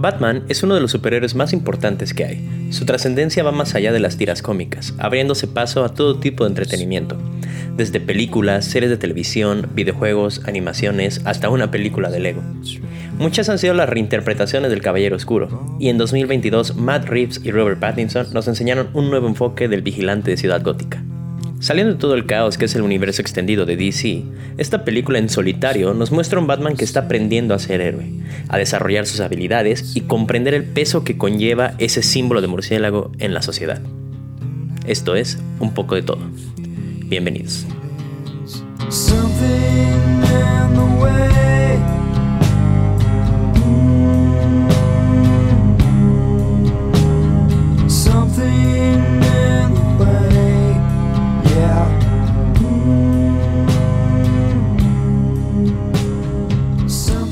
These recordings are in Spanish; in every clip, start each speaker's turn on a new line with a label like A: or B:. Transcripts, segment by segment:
A: Batman es uno de los superhéroes más importantes que hay. Su trascendencia va más allá de las tiras cómicas, abriéndose paso a todo tipo de entretenimiento, desde películas, series de televisión, videojuegos, animaciones, hasta una película de Lego. Muchas han sido las reinterpretaciones del Caballero Oscuro, y en 2022 Matt Reeves y Robert Pattinson nos enseñaron un nuevo enfoque del vigilante de Ciudad Gótica. Saliendo de todo el caos que es el universo extendido de DC, esta película en solitario nos muestra un Batman que está aprendiendo a ser héroe, a desarrollar sus habilidades y comprender el peso que conlleva ese símbolo de murciélago en la sociedad. Esto es un poco de todo. Bienvenidos.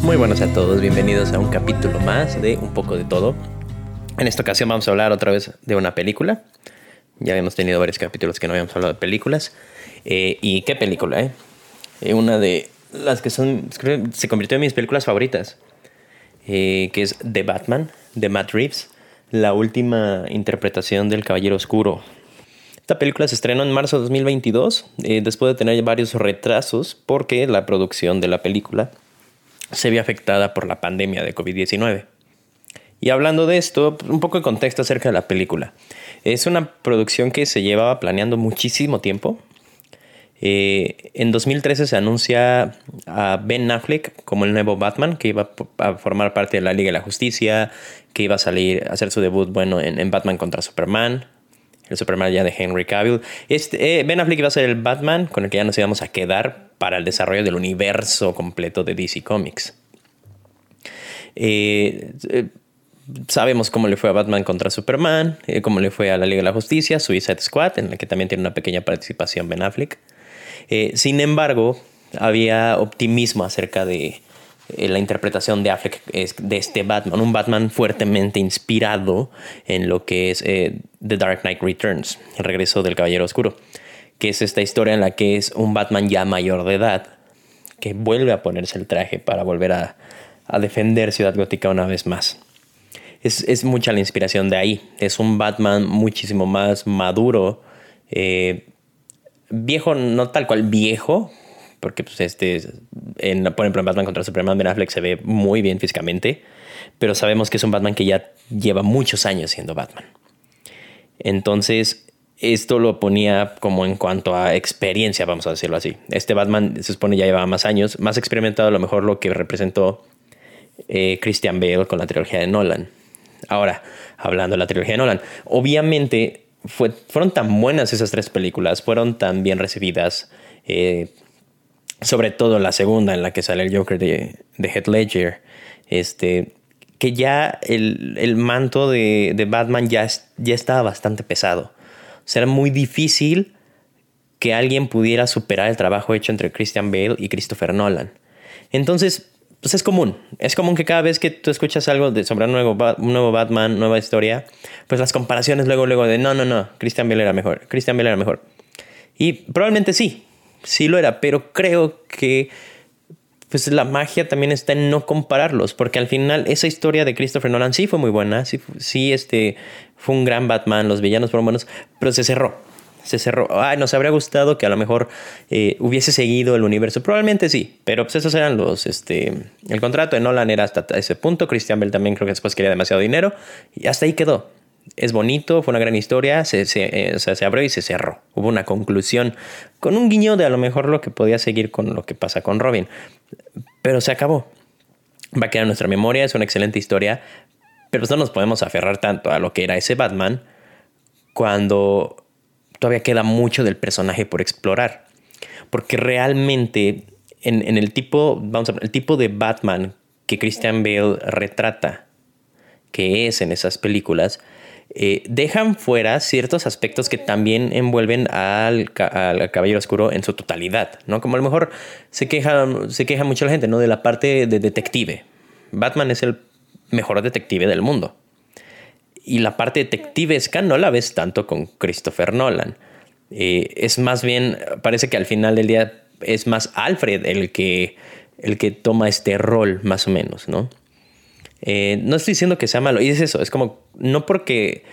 A: Muy buenos a todos, bienvenidos a un capítulo más de Un poco de todo. En esta ocasión vamos a hablar otra vez de una película. Ya hemos tenido varios capítulos que no habíamos hablado de películas. Eh, ¿Y qué película, eh? eh? Una de las que son, se convirtió en mis películas favoritas, eh, que es The Batman, de Matt Reeves, la última interpretación del Caballero Oscuro. Esta película se estrenó en marzo de 2022, después de tener varios retrasos, porque la producción de la película se vio afectada por la pandemia de COVID-19. Y hablando de esto, un poco de contexto acerca de la película. Es una producción que se llevaba planeando muchísimo tiempo. Eh, en 2013 se anuncia a Ben Affleck como el nuevo Batman, que iba a formar parte de la Liga de la Justicia, que iba a salir a hacer su debut bueno, en, Batman contra Superman, el Superman ya de Henry Cavill. Este, eh, ben Affleck iba a ser el Batman con el que ya nos íbamos a quedar para el desarrollo del universo completo de DC Comics. Eh, eh, sabemos cómo le fue a Batman contra Superman, cómo le fue a la Liga de la Justicia, Suicide Squad, en la que también tiene una pequeña participación Ben Affleck. sin embargo, había optimismo acerca de la interpretación de Affleck de este Batman, un Batman fuertemente inspirado en lo que es The Dark Knight Returns, el regreso del Caballero Oscuro que es esta historia en la que es un Batman ya mayor de edad, que vuelve a ponerse el traje para volver a, defender Ciudad Gótica una vez más. Es, mucha la inspiración de ahí. Es un Batman muchísimo más maduro. Eh, viejo, no tal cual viejo, porque pues este, en, por ejemplo en Batman contra Superman, Ben Affleck se ve muy bien físicamente, pero sabemos que es un Batman que ya lleva muchos años siendo Batman. Entonces, esto lo ponía como en cuanto a experiencia, vamos a decirlo así. Este Batman se supone ya llevaba más años, más experimentado a lo mejor lo que representó eh, Christian Bale con la trilogía de Nolan. Ahora, hablando de la trilogía de Nolan, obviamente fue, fueron tan buenas esas tres películas, fueron tan bien recibidas, eh, sobre todo la segunda en la que sale el Joker de, de Heath Ledger, este, que ya el, manto de, de Batman ya, ya estaba bastante pesado será muy difícil que alguien pudiera superar el trabajo hecho entre Christian Bale y Christopher Nolan. Entonces, pues es común. Es común que cada vez que tú escuchas algo de, sobre un nuevo, un nuevo Batman, nueva historia, pues las comparaciones luego, luego de no, no, no, Christian Bale era mejor, Christian Bale era mejor. Y probablemente sí, sí lo era, pero creo que pues la magia también está en no compararlos, porque al final esa historia de Christopher Nolan sí fue muy buena, sí, sí este, fue un gran Batman, los villanos fueron buenos, pero se cerró. Se cerró. Ay, nos habría gustado que a lo mejor eh, hubiese seguido el universo. Probablemente sí, pero pues esos eran los. Este, el contrato de Nolan era hasta ese punto. Christian Bell también creo que después quería demasiado dinero y hasta ahí quedó. Es bonito, fue una gran historia, se, se, eh, se abrió y se cerró. Hubo una conclusión con un guiño de a lo mejor lo que podía seguir con lo que pasa con Robin. Pero se acabó. Va a quedar en nuestra memoria, es una excelente historia, pero no nos podemos aferrar tanto a lo que era ese Batman cuando todavía queda mucho del personaje por explorar. Porque realmente en, el tipo, vamos a el tipo de Batman que Christian Bale retrata, que es en esas películas, eh, dejan fuera ciertos aspectos que también envuelven al, Caballero Oscuro en su totalidad, ¿no? Como a lo mejor se queja, se queja mucho la gente, ¿no? De la parte de detective. Batman es el mejor detective del mundo. Y la parte detectivesca no la ves tanto con Christopher Nolan. Eh, es más bien, parece que al final del día es más Alfred el que, el que toma este rol, más o menos, ¿no? Eh, no estoy diciendo que sea malo, y es eso, es como, no porque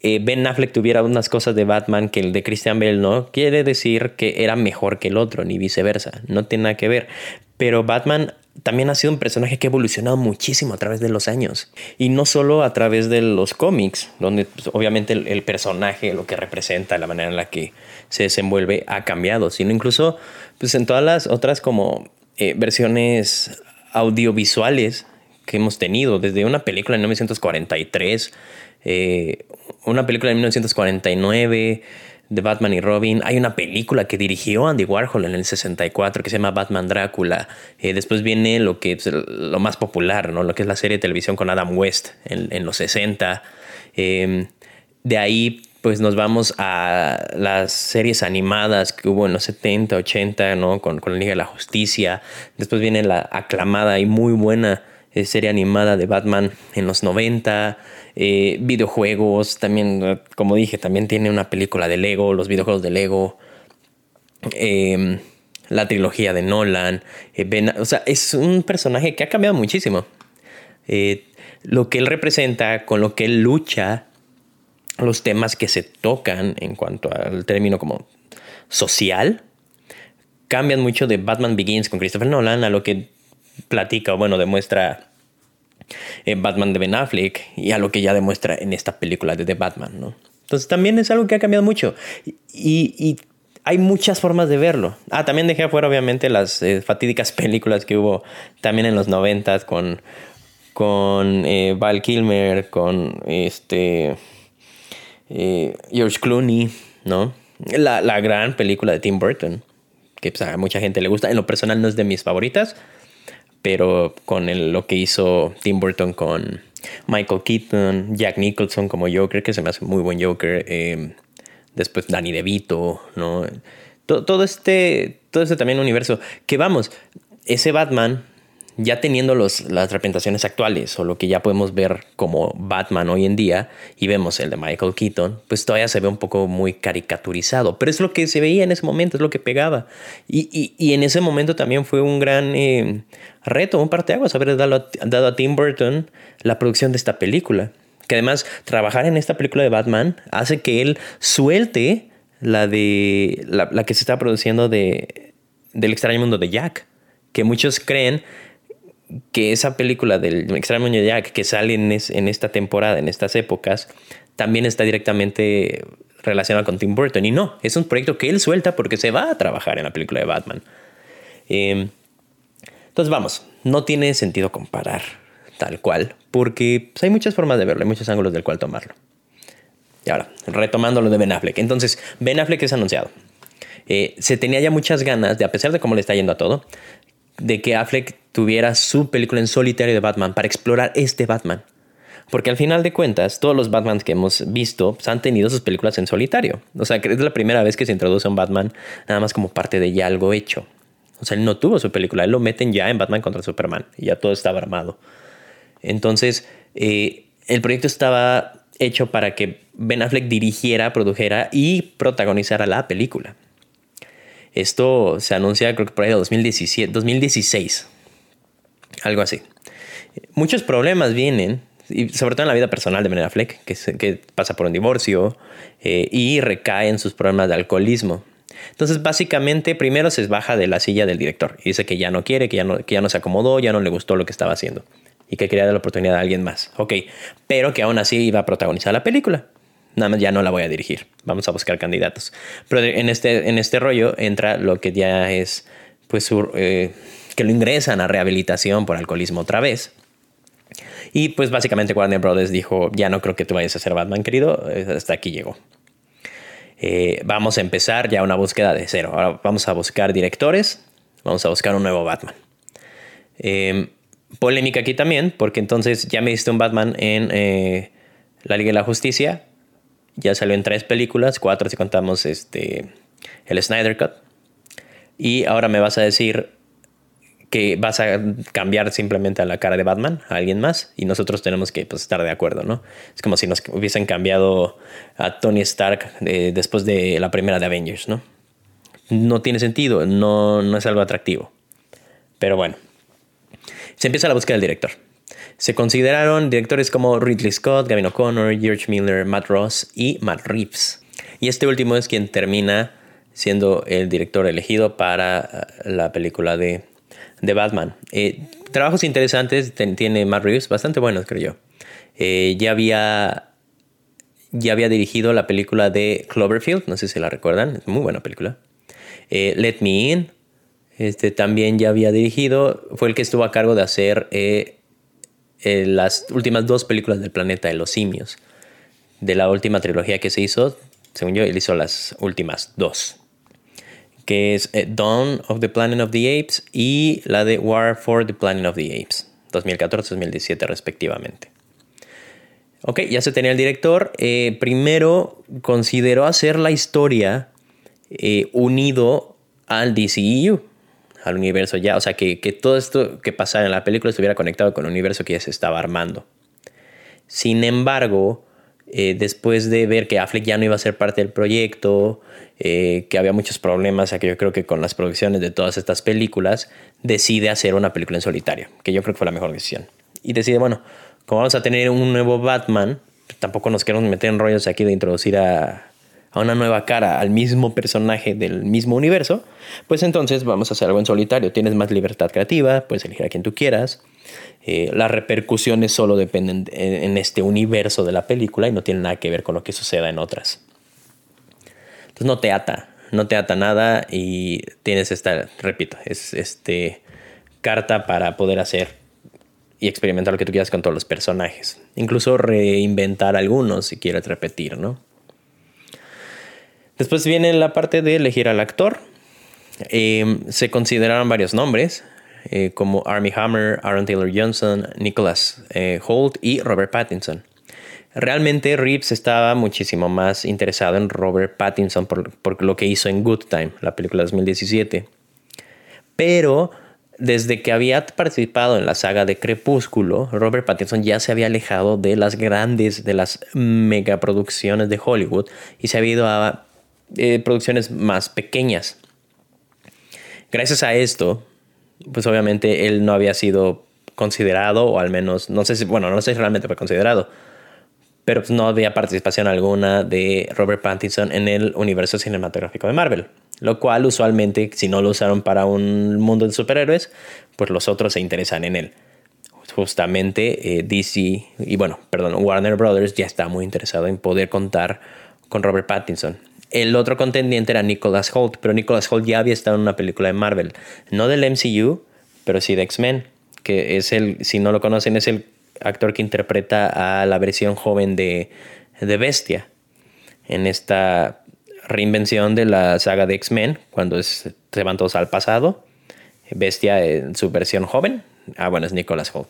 A: eh, Ben Affleck tuviera unas cosas de Batman que el de Christian Bale no, quiere decir que era mejor que el otro, ni viceversa, no tiene nada que ver. Pero Batman también ha sido un personaje que ha evolucionado muchísimo a través de los años. Y no solo a través de los cómics, donde pues, obviamente el, personaje, lo que representa, la manera en la que se desenvuelve ha cambiado, sino incluso pues, en todas las otras como eh, versiones audiovisuales que hemos tenido, desde una película en 1943, eh, una película de 1949 de Batman y Robin. Hay una película que dirigió Andy Warhol en el 64 que se llama Batman Drácula. Eh, después viene lo que es lo más popular, ¿no? lo que es la serie de televisión con Adam West en, los 60. Em, de ahí pues nos vamos a las series animadas que hubo en los 70, 80, ¿no? Con, con la Liga de la Justicia. Después viene la aclamada y muy buena eh, serie animada de Batman en los 90. Eh, videojuegos, también, como dije, también tiene una película de Lego, los videojuegos de Lego, em, la trilogía de Nolan. Eh, o sea, es un personaje que ha cambiado muchísimo. lo que él representa, con lo que él lucha, los temas que se tocan en cuanto al término como social, cambian mucho de Batman Begins con Christopher Nolan a lo que platica o bueno, demuestra Batman de Ben Affleck y a lo que ya demuestra en esta película de The Batman, ¿no? Entonces también es algo que ha cambiado mucho y, hay muchas formas de verlo. Ah, también dejé afuera obviamente las eh, fatídicas películas que hubo también en los noventas con, con eh, Val Kilmer, con este eh, George Clooney, ¿no? La, la, gran película de Tim Burton, que pues, a mucha gente le gusta. En lo personal no es de mis favoritas, pero con lo que hizo Tim Burton con Michael Keaton, Jack Nicholson como Joker, que se me hace muy buen Joker, eh, después Danny DeVito, ¿no? Todo, todo, este, todo este también universo, que vamos, ese Batman ya teniendo los, las representaciones actuales o lo que ya podemos ver como Batman hoy en día y vemos el de Michael Keaton, pues todavía se ve un poco muy caricaturizado, pero es lo que se veía en ese momento, es lo que pegaba. Y, y, en ese momento también fue un gran eh, reto, un parteaguas, haber dado, dado a Tim Burton la producción de esta película. Que además trabajar en esta película de Batman hace que él suelte la de la, la que se está produciendo de del extraño mundo de Jack, que muchos creen que esa película del extraño Jack que sale en, en esta temporada, en estas épocas, también está directamente relacionada con Tim Burton. Y no, es un proyecto que él suelta porque se va a trabajar en la película de Batman. Eh, entonces vamos, no tiene sentido comparar tal cual, porque pues, hay muchas formas de verlo, hay muchos ángulos del cual tomarlo. Y ahora, retomando lo de Ben Affleck. Entonces, Ben Affleck es anunciado. Eh, se tenía ya muchas ganas, de a pesar de cómo le está yendo a todo, de que Affleck tuviera su película en solitario de Batman para explorar este Batman. Porque al final de cuentas, todos los Batmans que hemos visto pues, han tenido sus películas en solitario. O sea, que es la primera vez que se introduce un Batman nada más como parte de ya algo hecho. O sea, él no tuvo su película, él lo meten ya en Batman contra Superman y ya todo estaba armado. Entonces, eh, el proyecto estaba hecho para que Ben Affleck dirigiera, produjera y protagonizara la película. Esto se anuncia creo que por ahí de 2017, 2016, algo así. Muchos problemas vienen, y sobre todo en la vida personal de Ben Affleck, que, pasa por un divorcio eh, y recae en sus problemas de alcoholismo. Entonces, básicamente, primero se baja de la silla del director y dice que ya no quiere, que ya no, que ya no se acomodó, ya no le gustó lo que estaba haciendo y que quería dar la oportunidad a alguien más. Ok, pero que aún así iba a protagonizar la película. Nada más ya no la voy a dirigir. Vamos a buscar candidatos. Pero en este, en este rollo entra lo que ya es, pues, eh, que lo ingresan a rehabilitación por alcoholismo otra vez. Y pues básicamente Warner Brothers dijo, ya no creo que tú vayas a ser Batman, querido, eh, hasta aquí llegó. Eh, vamos a empezar ya una búsqueda de cero. Ahora vamos a buscar directores, vamos a buscar un nuevo Batman. Em, polémica aquí también, porque entonces ya me diste un Batman en La Liga de la Justicia. Ya salió en tres películas, cuatro si contamos este, el Snyder Cut. Y ahora me vas a decir que vas a cambiar simplemente a la cara de Batman, a alguien más, y nosotros tenemos que pues, estar de acuerdo, ¿no? Es como si nos hubiesen cambiado a Tony Stark eh, después de la primera de Avengers, ¿no? No tiene sentido, no, no es algo atractivo. Pero bueno, se empieza la búsqueda del director. Se consideraron directores como Ridley Scott, Gavin O'Connor, George Miller, Matt Ross y Matt Reeves. Y este último es quien termina siendo el director elegido para eh, la película de, de Batman. Eh, trabajos interesantes tiene Matt Reeves, bastante buenos creo yo. Eh, ya había ya había dirigido la película de Cloverfield, no sé si la recuerdan, es muy buena película. Let Me In, este, también ya había dirigido, fue el que estuvo a cargo de hacer las últimas dos películas del planeta de los simios. De la última trilogía que se hizo, según yo, él hizo las últimas dos que es eh, Dawn of the Planet of the Apes y la de War for the Planet of the Apes, 2014-2017 respectivamente. Ok, ya se tenía el director. Eh, primero consideró hacer la historia eh, unido al DCEU, al universo ya. O sea, que, que, todo esto que pasara en la película estuviera conectado con el universo que ya se estaba armando. Sin embargo, después de ver que Affleck ya no iba a ser parte del proyecto, eh, que había muchos problemas, que yo creo que con las producciones de todas estas películas, decide hacer una película en solitario, que yo creo que fue la mejor decisión. Y decide, bueno, como vamos a tener un nuevo Batman, tampoco nos queremos meter en rollos aquí de introducir a, a una nueva cara al mismo personaje del mismo universo, pues entonces vamos a hacer algo en solitario. Tienes más libertad creativa, puedes elegir a quien tú quieras. Eh, las repercusiones solo dependen en, este universo de la película y no tienen nada que ver con lo que suceda en otras. Entonces no te ata, no te ata nada y tienes esta, repito, es este carta para poder hacer y experimentar lo que tú quieras con todos los personajes. Incluso reinventar algunos si quieres repetir, ¿no? Después viene la parte de elegir al actor. Em, se consideraron varios nombres, eh, como Armie Hammer, Aaron Taylor Johnson, Nicholas eh, Holt y Robert Pattinson. Realmente Reeves estaba muchísimo más interesado en Robert Pattinson por, lo que hizo en Good Time, la película de 2017. Pero desde que había participado en la saga de Crepúsculo, Robert Pattinson ya se había alejado de las grandes, de las megaproducciones de Hollywood y se había ido a eh, producciones más pequeñas. Gracias a esto, pues obviamente él no había sido considerado, o al menos, no sé si, bueno, no sé realmente fue considerado, pero pues, no había participación alguna de Robert Pattinson en el universo cinematográfico de Marvel. Lo cual usualmente, si no lo usaron para un mundo de superhéroes, pues los otros se interesan en él. Justamente eh, DC, y bueno, perdón, Warner Brothers ya está muy interesado en poder contar con Robert Pattinson. El otro contendiente era Nicholas Holt, pero Nicholas Holt ya había estado en una película de Marvel, no del MCU, pero sí de X-Men, que es el, si no lo conocen, es el actor que interpreta a la versión joven de, de Bestia en esta reinvención de la saga de X-Men, cuando se van todos al pasado. Bestia en su versión joven. Ah, bueno, es Nicholas Holt.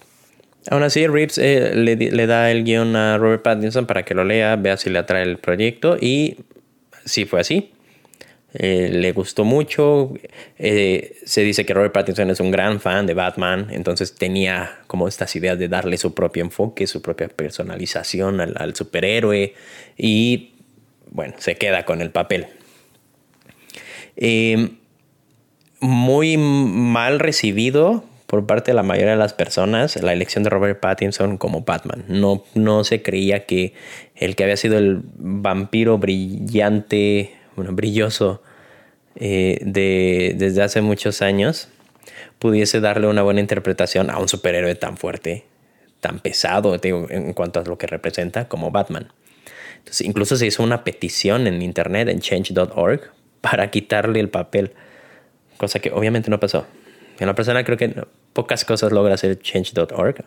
A: Aún así, Reeves eh, le, le, da el guion a Robert Pattinson para que lo lea, vea si le atrae el proyecto y sí fue así. Eh, le gustó mucho. Eh, se dice que Robert Pattinson es un gran fan de Batman, entonces tenía como estas ideas de darle su propio enfoque, su propia personalización al, superhéroe y bueno, se queda con el papel. Eh, muy mal recibido por parte de la mayoría de las personas la elección de Robert Pattinson como Batman. No, no se creía que el que había sido el vampiro brillante bueno, brilloso eh, de, desde hace muchos años, pudiese darle una buena interpretación a un superhéroe tan fuerte, tan pesado en cuanto a lo que representa como Batman. Entonces, incluso se hizo una petición en internet, en change.org, para quitarle el papel, cosa que obviamente no pasó. En la persona creo que pocas cosas logra hacer change.org.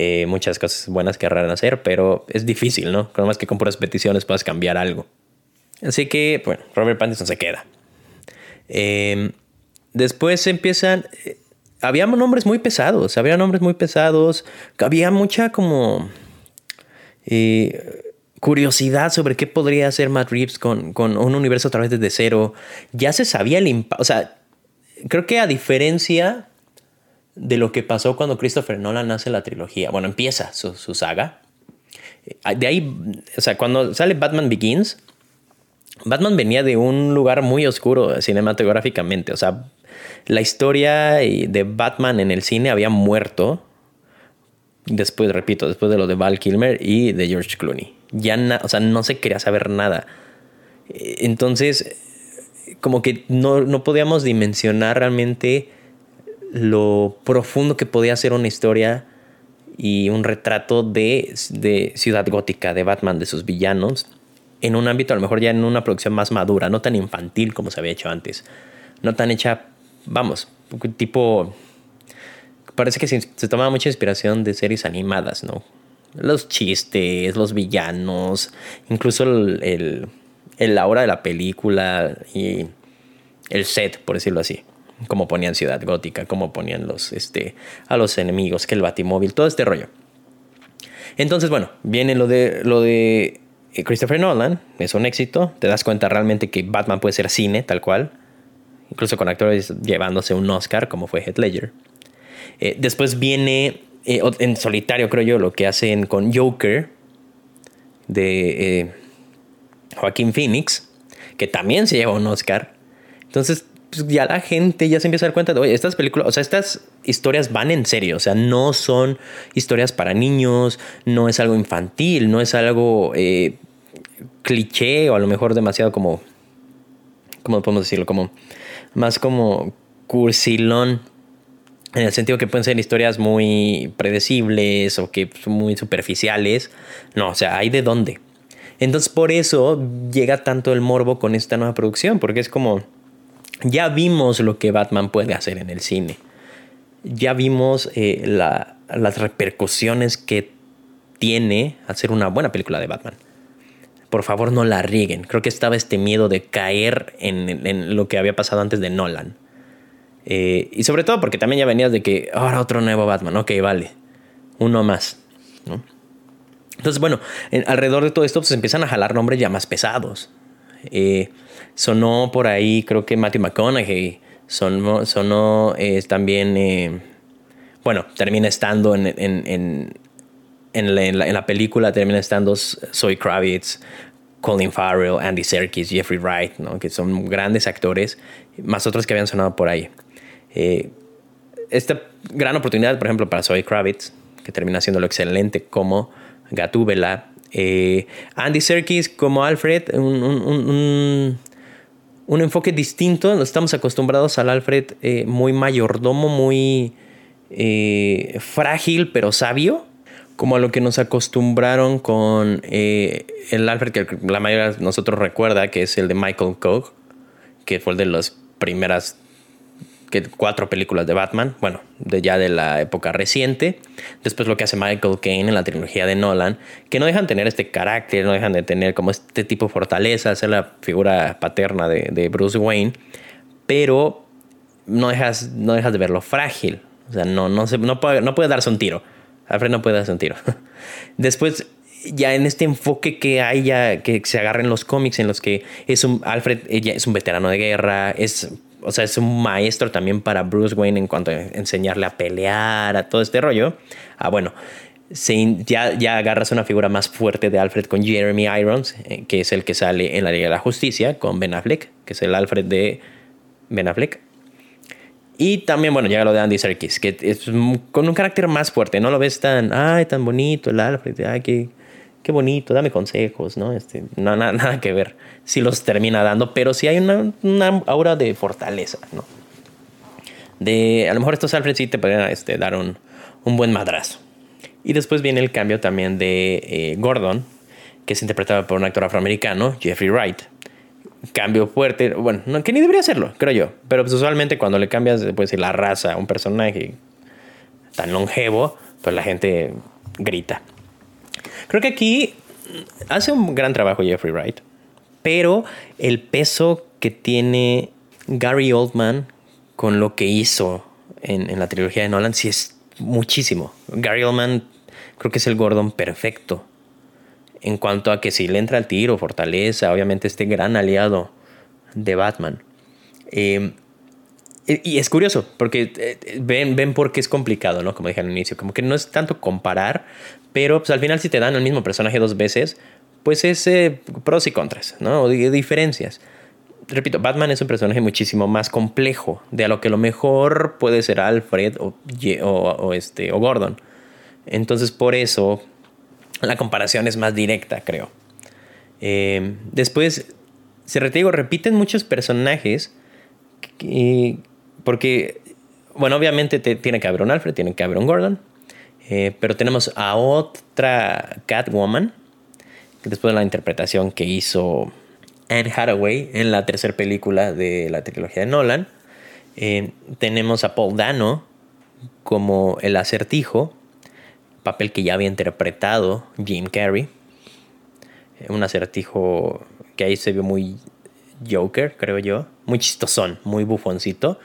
A: Eh, muchas cosas buenas querrán hacer, pero es difícil, ¿no? Con más que con puras peticiones puedas cambiar algo. Así que, bueno, Robert Pattinson se queda. Em, después empiezan... Eh, había nombres muy pesados, había nombres muy pesados, había mucha como... Eh, curiosidad sobre qué podría hacer Matt Reeves con, con, un universo a través de cero. Ya se sabía el impacto. O sea, creo que a diferencia de lo que pasó cuando Christopher Nolan hace la trilogía, bueno, empieza su, su saga. Eh, de ahí, o sea, cuando sale Batman Begins, Batman venía de un lugar muy oscuro cinematográficamente. O sea, la historia de Batman en el cine había muerto Después, repito, después de lo de Val Kilmer y de George Clooney. Ya, o sea, no se quería saber nada. Eh, entonces, como que no, no podíamos dimensionar realmente lo profundo que podía ser una historia y un retrato de, de, Ciudad Gótica, de Batman, de sus villanos, en un ámbito a lo mejor ya en una producción más madura, no tan infantil como se había hecho antes, no tan hecha, vamos, tipo, parece que se, tomaba mucha inspiración de series animadas, ¿no? Los chistes, los villanos, incluso el, el la hora de la película y el set, por decirlo así cómo ponían Ciudad Gótica, cómo ponían los, este, a los enemigos, que el Batimóvil, todo este rollo. Entonces, bueno, viene lo de, lo de eh, Christopher Nolan, es un éxito, te das cuenta realmente que Batman puede ser cine, tal cual, incluso con actores llevándose un Oscar, como fue Heath Ledger. Eh, después viene eh, en solitario, creo yo, lo que hacen con Joker de Joaquín Phoenix, que también se lleva un Oscar. Entonces, pues ya la gente ya se empieza a dar cuenta de, oye, estas películas, o sea, estas historias van en serio, o sea, no son historias para niños, no es algo infantil, no es algo eh, cliché o a lo mejor demasiado como, ¿cómo podemos decirlo? Como más como cursilón. En el sentido que pueden ser historias muy predecibles o que son muy superficiales. No, o sea, hay de dónde. Entonces por eso llega tanto el morbo con esta nueva producción, porque es como ya vimos lo que Batman puede hacer en el cine. Ya vimos eh, las repercusiones que tiene hacer una buena película de Batman. Por favor, no la rieguen. Creo que estaba este miedo de caer en, lo que había pasado antes de Nolan. Eh, y sobre todo porque también ya venías de que ahora otro nuevo Batman. Ok, vale. Uno más. Entonces, bueno, alrededor de todo esto pues, se empiezan a jalar nombres ya más pesados. Eh, sonó por ahí, creo que Matthew McConaughey, sonó, sonó eh, también, eh, bueno, termina estando en, en, en, la, en, la, película, termina estando Zoe Kravitz, Colin Farrell, Andy Serkis, Jeffrey Wright, ¿no? que son grandes actores, más otros que habían sonado por ahí. esta gran oportunidad, por ejemplo, para Zoe Kravitz, que termina siendo lo excelente como Gatúbela, eh, Andy Serkis como Alfred, un, enfoque distinto. Estamos acostumbrados al Alfred eh, muy mayordomo, muy eh, frágil pero sabio, como a lo que nos acostumbraron con el Alfred que la mayoría de nosotros recuerda, que es el de Michael Koch, que fue el de las primeras que cuatro películas de Batman, bueno, de ya de la época reciente. Después lo que hace Michael Caine en la trilogía de Nolan, que no dejan tener este carácter, no dejan de tener como este tipo de fortaleza, ser la figura paterna de, Bruce Wayne, pero no dejas, no dejas de verlo frágil. O sea, no, no, se, no, puede, no puede darse un tiro. Alfred no puede darse un tiro. Después, ya en este enfoque que hay, ya que se agarren los cómics en los que es un Alfred es un veterano de guerra, es o sea, es un maestro también para Bruce Wayne en cuanto a enseñarle a pelear, a todo este rollo. Ah, bueno, ya, ya agarras una figura más fuerte de Alfred con Jeremy Irons, eh, que es el que sale en la Liga de la Justicia, con Ben Affleck, que es el Alfred de Ben Affleck. Y también, bueno, llega lo de Andy Serkis, que es con un carácter más fuerte, no lo ves tan, ay, tan bonito el Alfred, ay, qué, qué bonito, dame consejos, ¿no? Este, no nada, nada que ver si los termina dando, pero sí hay una, una, aura de fortaleza, ¿no? De, a lo mejor estos Alfred sí te pueden este, dar un, un, buen madrazo. Y después viene el cambio también de eh, Gordon, que es interpretado por un actor afroamericano, Jeffrey Wright. Cambio fuerte, bueno, no, que ni debería hacerlo, creo yo. Pero pues, usualmente cuando le cambias pues, la raza a un personaje tan longevo, pues la gente grita. Creo que aquí hace un gran trabajo Jeffrey Wright, pero el peso que tiene Gary Oldman con lo que hizo en, la trilogía de Nolan sí es muchísimo. Gary Oldman creo que es el Gordon perfecto. En cuanto a que si le entra al tiro, fortaleza, obviamente este gran aliado de Batman. Eh, y es curioso, porque eh, ven, ven por qué es complicado, ¿no? Como dije al inicio, como que no es tanto comparar, pero pues, al final si te dan el mismo personaje dos veces, pues es eh, pros y contras, ¿no? Diferencias. Repito, Batman es un personaje muchísimo más complejo de a lo que lo mejor puede ser Alfred o, o, este, o Gordon. Entonces por eso la comparación es más directa, creo. Eh, después, se retigo, repiten muchos personajes porque, bueno, obviamente tiene que haber un Alfred, tiene que haber un Gordon, eh, pero tenemos a otra Catwoman, después de la interpretación que hizo Anne Hathaway en la tercera película de la trilogía de Nolan. Eh, tenemos a Paul Dano como el acertijo, papel que ya había interpretado Jim Carrey. Eh, un acertijo que ahí se vio muy Joker, creo yo. Muy chistosón, muy bufoncito,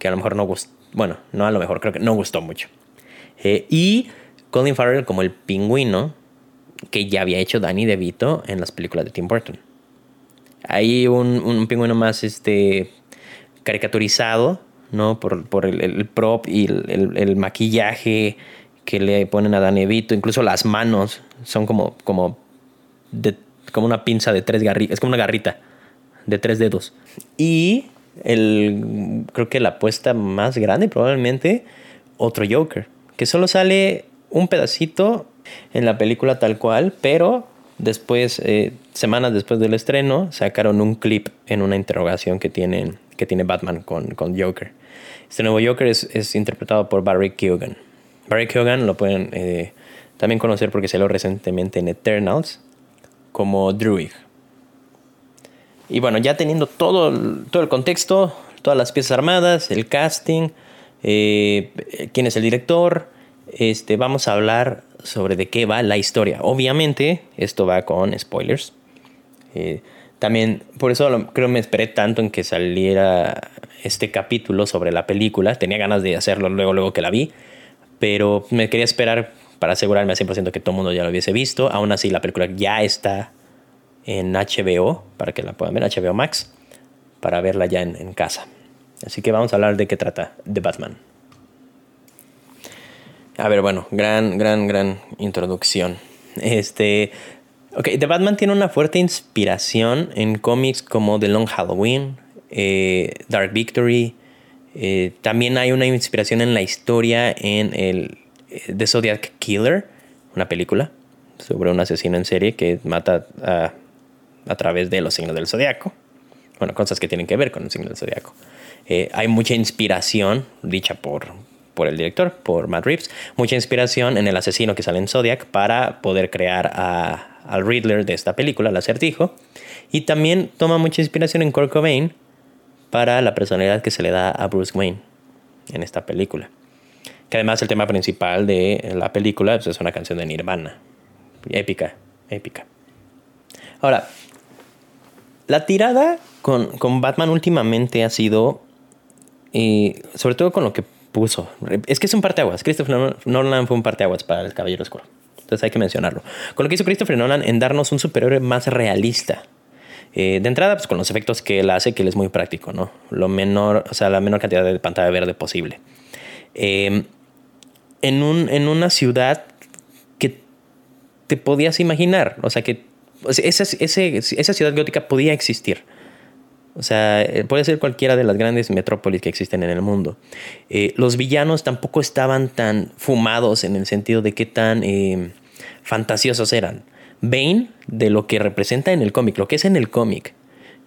A: que a lo mejor no gustó, bueno, no a lo mejor, creo que no gustó mucho. Eh, y Colin Farrell como el pingüino, que ya había hecho Danny DeVito en las películas de Tim Burton. Hay un, un pingüino más este, caricaturizado, ¿no? Por, por el, prop y el, el, maquillaje que le ponen a Danny DeVito. Incluso las manos son como, como, de, como una pinza de tres garritas. Es como una garrita de tres dedos. Y el, creo que la apuesta más grande probablemente, otro Joker. Que solo sale un pedacito en la película tal cual, pero después, eh, semanas después del estreno, sacaron un clip en una interrogación que, tienen, que tiene Batman con, con Joker. Este nuevo Joker es, es, interpretado por Barry Keoghan. Barry Keoghan lo pueden eh, también conocer porque salió recientemente en Eternals como Druid. Y bueno, ya teniendo todo, todo el contexto, todas las piezas armadas, el casting, eh, quién es el director, este, vamos a hablar sobre de qué va la historia. Obviamente, esto va con spoilers. Eh, también, por eso creo me esperé tanto en que saliera este capítulo sobre la película. Tenía ganas de hacerlo luego, luego que la vi. Pero me quería esperar para asegurarme al 100% que todo el mundo ya lo hubiese visto. Aún así, la película ya está en HBO, para que la puedan ver, HBO Max, para verla ya en casa. Así que vamos a hablar de qué trata de Batman. A ver, bueno, gran, gran, gran introducción. Este. Ok, The Batman tiene una fuerte inspiración en cómics como The Long Halloween, eh, Dark Victory. Eh, también hay una inspiración en la historia en el eh, The Zodiac Killer, una película sobre un asesino en serie que mata a, a través de los signos del zodiaco. Bueno, cosas que tienen que ver con el signo del zodiaco. Hay mucha inspiración dicha por, por el director, por Matt Reeves, mucha inspiración en el asesino que sale en Zodiac para poder crear a, al Riddler de esta película, el acertijo. Y también toma mucha inspiración en Kurt Cobain para la personalidad que se le da a Bruce Wayne en esta película. Que además el tema principal de la película pues, es una canción de Nirvana. Épica, épica. Ahora, la tirada con, con Batman últimamente ha sido, eh, sobre todo con lo que puso. Es que es un parteaguas. Christopher Nolan fue un parteaguas para el Caballero Oscuro. Entonces hay que mencionarlo. Con lo que hizo Christopher Nolan en darnos un superhéroe más realista. Eh, de entrada, pues con los efectos que él hace, que él es muy práctico, ¿no? Lo menor, o sea, la menor cantidad de pantalla verde posible. Eh, en, un, en una ciudad que te podías imaginar, o sea, que esa, esa ciudad gótica podía existir. O sea, eh, puede ser cualquiera de las grandes metrópolis que existen en el mundo. Eh, los villanos tampoco estaban tan fumados en el sentido de qué tan eh, fantasiosos eran. Bane, de lo que representa en el cómic, lo que es en el cómic,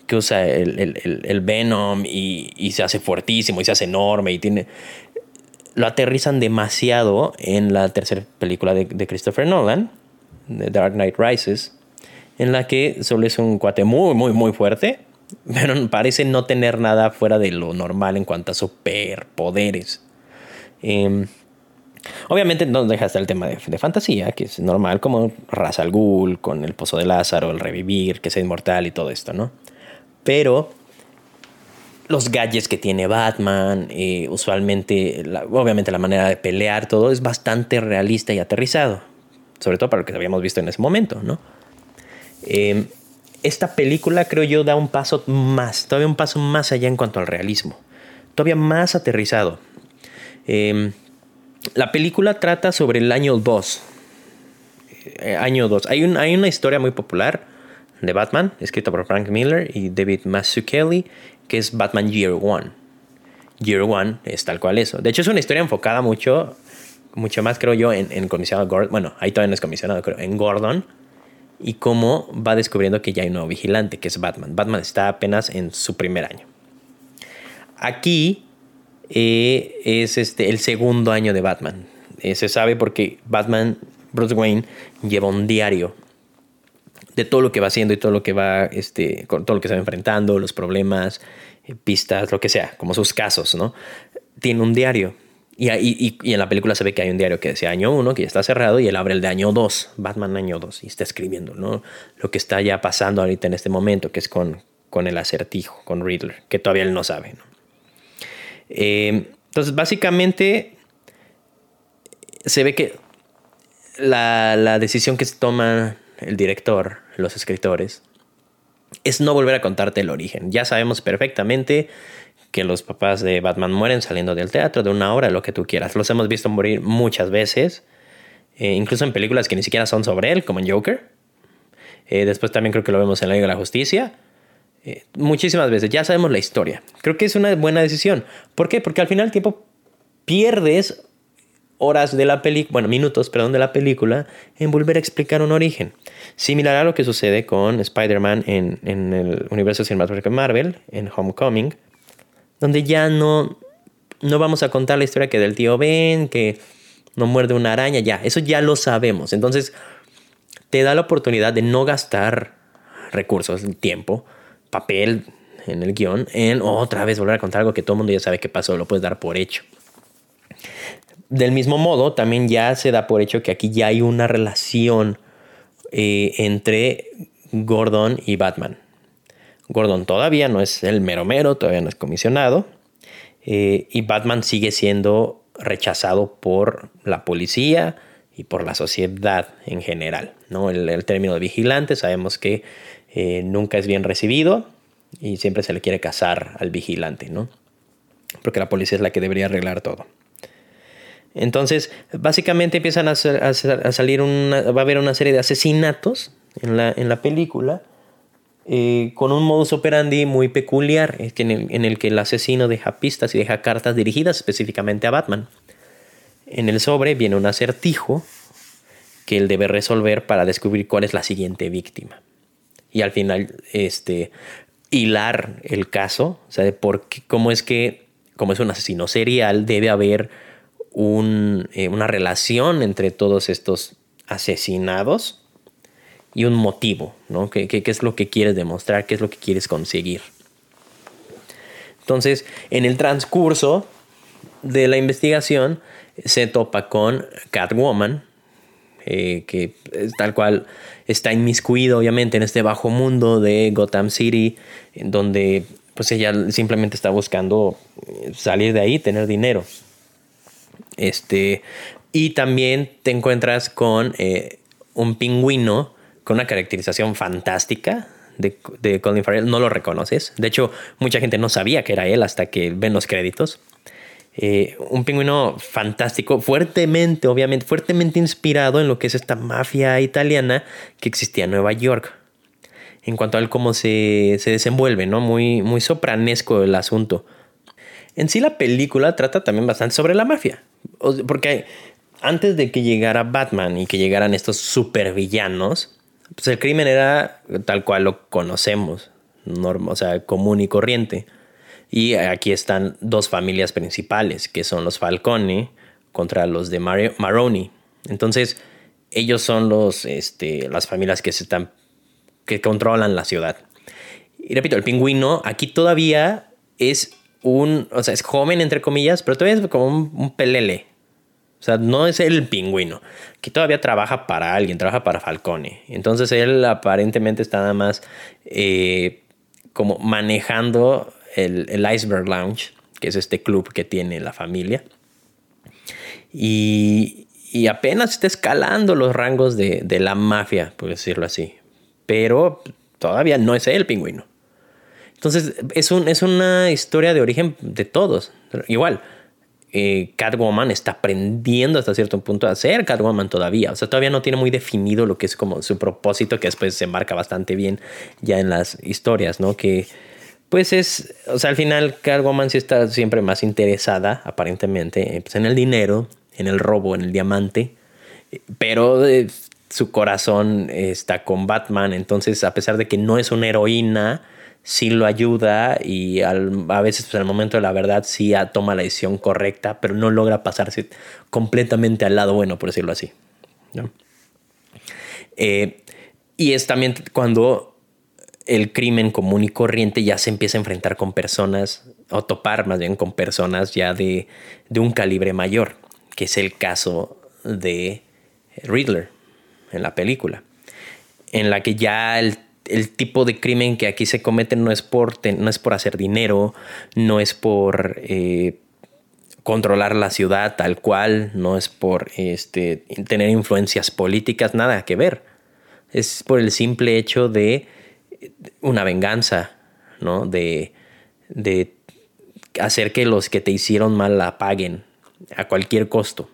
A: que usa el, Venom y, se hace fuertísimo y se hace enorme y tiene... Lo aterrizan demasiado en la tercera película de, de Christopher Nolan, The Dark Knight Rises, en la que solo es un cuate muy, muy, muy fuerte pero parece no tener nada fuera de lo normal en cuanto a superpoderes. Em, obviamente no deja estar el tema de, fantasía, que es normal, como Ra's al Ghul, con el Pozo de Lázaro, el revivir, que sea inmortal y todo esto, ¿no? Pero los gadgets que tiene Batman, eh, usualmente, obviamente la manera de pelear, todo es bastante realista y aterrizado. Sobre todo para lo que habíamos visto en ese momento, ¿no? Eh, esta película creo yo da un paso más, todavía un paso más allá en cuanto al realismo, todavía más aterrizado. Em, la película trata sobre el año 2. Eh, año 2. Hay, un, hay una historia muy popular de Batman, escrita por Frank Miller y David Mazzucchelli, que es Batman Year One. Year One es tal cual eso. De hecho, es una historia enfocada mucho mucho más creo yo en, en comisionado Gordon, bueno, ahí todavía no es comisionado, creo, en Gordon, y cómo va descubriendo que ya hay un nuevo vigilante, que es Batman. Batman está apenas en su primer año. Aquí eh, es este, el segundo año de Batman. Eh, se sabe porque Batman, Bruce Wayne, lleva un diario de todo lo que va haciendo y todo lo que va, este, con todo lo que se va enfrentando, los problemas, eh, pistas, lo que sea, como sus casos, ¿no? Tiene un diario. Y, y, en la película se ve que hay un diario que decía año 1, que ya está cerrado, y él abre el de año 2, Batman año 2, y está escribiendo, ¿no? Lo que está ya pasando ahorita en este momento, que es con, con el acertijo, con Riddler, que todavía él no sabe. Eh, entonces, básicamente, se ve que la, la decisión que se toma el director, los escritores, es no volver a contarte el origen. Ya sabemos perfectamente que los papás de Batman mueren saliendo del teatro de una hora, lo que tú quieras. Los hemos visto morir muchas veces, eh, incluso en películas que ni siquiera son sobre él, como en Joker. Eh, después también creo que lo vemos en la Liga de la Justicia. Eh, muchísimas veces, ya sabemos la historia. Creo que es una buena decisión. ¿Por qué? Porque al final del tiempo pierdes horas de la película, bueno, minutos, perdón, de la película en volver a explicar un origen. Similar a lo que sucede con Spider-Man en, en, el universo cinematográfico de Marvel, en Homecoming, donde ya no, no vamos a contar la historia que del tío Ben, que no muerde una araña, ya, eso ya lo sabemos. Entonces, te da la oportunidad de no gastar recursos, tiempo, papel en el guion, en otra vez volver a contar algo que todo el mundo ya sabe que pasó, lo puedes dar por hecho. Del mismo modo, también ya se da por hecho que aquí ya hay una relación eh, entre Gordon y Batman. Gordon todavía no es el mero mero, todavía no es comisionado. Eh, y Batman sigue siendo rechazado por la policía y por la sociedad en general. ¿no? El, término de vigilante sabemos que eh, nunca es bien recibido y siempre se le quiere cazar al vigilante, ¿no? porque la policía es la que debería arreglar todo. Entonces, básicamente empiezan a, salir una, va a haber una serie de asesinatos en la, en la película eh, con un modus operandi muy peculiar en el, que el asesino deja pistas y deja cartas dirigidas específicamente a Batman. En el sobre viene un acertijo que él debe resolver para descubrir cuál es la siguiente víctima. Y al final, este, hilar el caso, o sea, de por qué, cómo es que, como es un asesino serial, debe haber eh, una relación entre todos estos asesinados y un motivo, ¿no? ¿Qué, ¿Qué, es lo que quieres demostrar? ¿Qué es lo que quieres conseguir? Entonces, en el transcurso de la investigación, se topa con Catwoman, eh, que tal cual está inmiscuido obviamente en este bajo mundo de Gotham City, donde pues ella simplemente está buscando eh, salir de ahí, tener dinero. Este, y también te encuentras con eh, un pingüino una caracterización fantástica de, Colin Farrell. No lo reconoces. De hecho, mucha gente no sabía que era él hasta que ven los créditos. Eh, un pingüino fantástico, fuertemente, obviamente, fuertemente inspirado en lo que es esta mafia italiana que existía en Nueva York. En cuanto a cómo se, se desenvuelve, ¿no? Muy, muy sopranesco el asunto. En sí la película trata también bastante sobre la mafia. Porque antes de que llegara Batman y que llegaran estos supervillanos, pues el crimen era tal cual lo conocemos, o sea, común y corriente. Y aquí están dos familias principales, que son los Falcone contra los de Maroni. Entonces, ellos son los, este, las familias que, se están, que controlan la ciudad. Y repito, el pingüino aquí todavía es un, o sea, es joven entre comillas, pero todavía es como un, pelele. O sea, no es el pingüino, que todavía trabaja para alguien, trabaja para Falcone. Entonces él aparentemente está nada más eh, como manejando el, Iceberg Lounge, que es este club que tiene la familia. Y, y apenas está escalando los rangos de, de la mafia, por decirlo así. Pero todavía no es el pingüino. Entonces, es, un, es una historia de origen de todos. Igual, eh, Catwoman está aprendiendo hasta cierto punto a ser Catwoman todavía. O sea, todavía no tiene muy definido lo que es como su propósito, que después se marca bastante bien ya en las historias, ¿no? Que pues es, o sea, al final Catwoman sí está siempre más interesada, aparentemente, pues en el dinero, en el robo, en el diamante, pero eh, su corazón está con Batman, entonces a pesar de que no es una heroína, sí lo ayuda y a veces pues, en el momento de la verdad sí toma la decisión correcta, pero no logra pasarse completamente al lado bueno, por decirlo así. Eh, y es también cuando el crimen común y corriente ya se empieza a enfrentar con personas, o topar más bien con personas ya de, de un calibre mayor, que es el caso de Riddler en la película, en la que ya el, tipo de crimen que aquí se comete no es por, no es por hacer dinero, no es por eh, controlar la ciudad tal cual, no es por este, tener influencias políticas, nada que ver. Es por el simple hecho de una venganza, ¿no? De, de hacer que los que te hicieron mal la paguen a cualquier costo.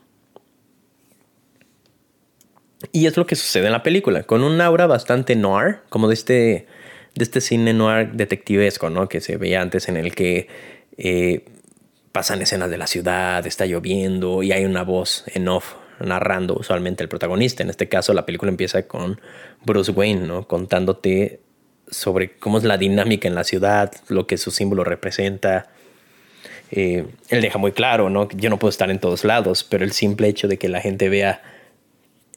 A: Y es lo que sucede en la película, con un aura bastante noir, como de este, de este cine noir detectivesco, ¿no? Que se veía antes en el que eh, pasan escenas de la ciudad, está lloviendo y hay una voz en off narrando usualmente el protagonista. En este caso, la película empieza con Bruce Wayne, ¿no? Contándote sobre cómo es la dinámica en la ciudad, lo que su símbolo representa. Eh, él deja muy claro, ¿no? Yo no puedo estar en todos lados, pero el simple hecho de que la gente vea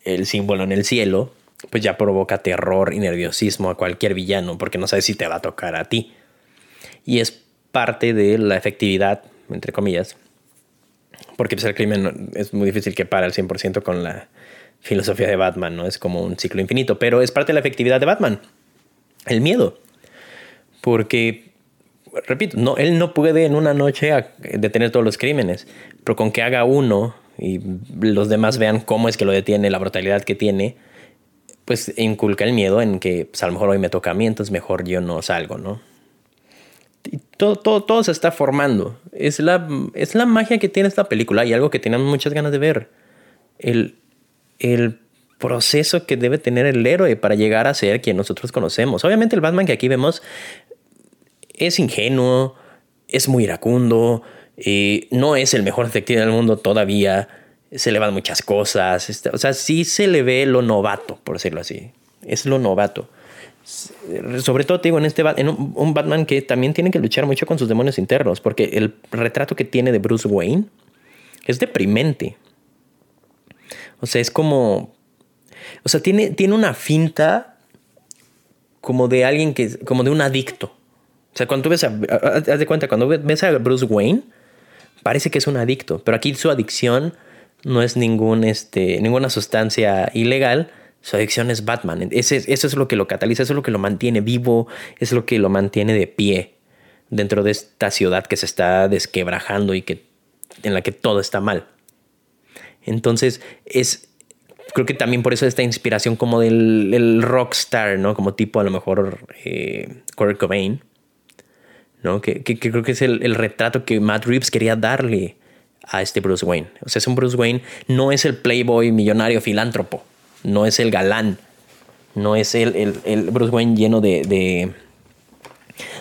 A: el símbolo en el cielo, pues ya provoca terror y nerviosismo a cualquier villano, porque no sabes si te va a tocar a ti. Y es parte de la efectividad, entre comillas, porque pues, el crimen es muy difícil que pare al 100% con la filosofía de Batman, ¿no? Es como un ciclo infinito, pero es parte de la efectividad de Batman, el miedo. Porque, repito, no, él no puede en una noche detener todos los crímenes, pero con que haga uno y los demás vean cómo es que lo detiene, la brutalidad que tiene, pues inculca el miedo en que pues, a lo mejor hoy me toca a mí, entonces mejor yo no salgo, ¿no? Y todo, todo, todo se está formando. Es la, es la magia que tiene esta película y algo que tenemos muchas ganas de ver. El, el proceso que debe tener el héroe para llegar a ser quien nosotros conocemos. Obviamente el Batman que aquí vemos es ingenuo, es muy iracundo, no es el mejor detective del mundo todavía. Se le van muchas cosas. Este, o sea, sí se le ve lo novato, por decirlo así. Es lo novato. Sobre todo, te digo, en, este, en un, Batman que también tiene que luchar mucho con sus demonios internos, porque el retrato que tiene de Bruce Wayne es deprimente. O sea, es como. O sea, tiene, tiene una finta como de alguien que. como de un adicto. O sea, cuando tú ves a. Haz de cuenta, cuando ves a Bruce Wayne, parece que es un adicto, pero aquí su adicción no es ningún, este, ninguna sustancia ilegal, su adicción es Batman. eso es lo que lo cataliza, eso es lo que lo mantiene vivo, es lo que lo mantiene de pie dentro de esta ciudad que se está desquebrajando y que, en la que todo está mal. Entonces, es, creo que también por eso esta inspiración como del rockstar, ¿no? Como tipo a lo mejor eh, Kurt Cobain ¿no? Que, creo que es el, retrato que Matt Reeves quería darle a este Bruce Wayne. O sea, es un Bruce Wayne, no es el playboy millonario filántropo, no es el galán, no es el, Bruce Wayne lleno de,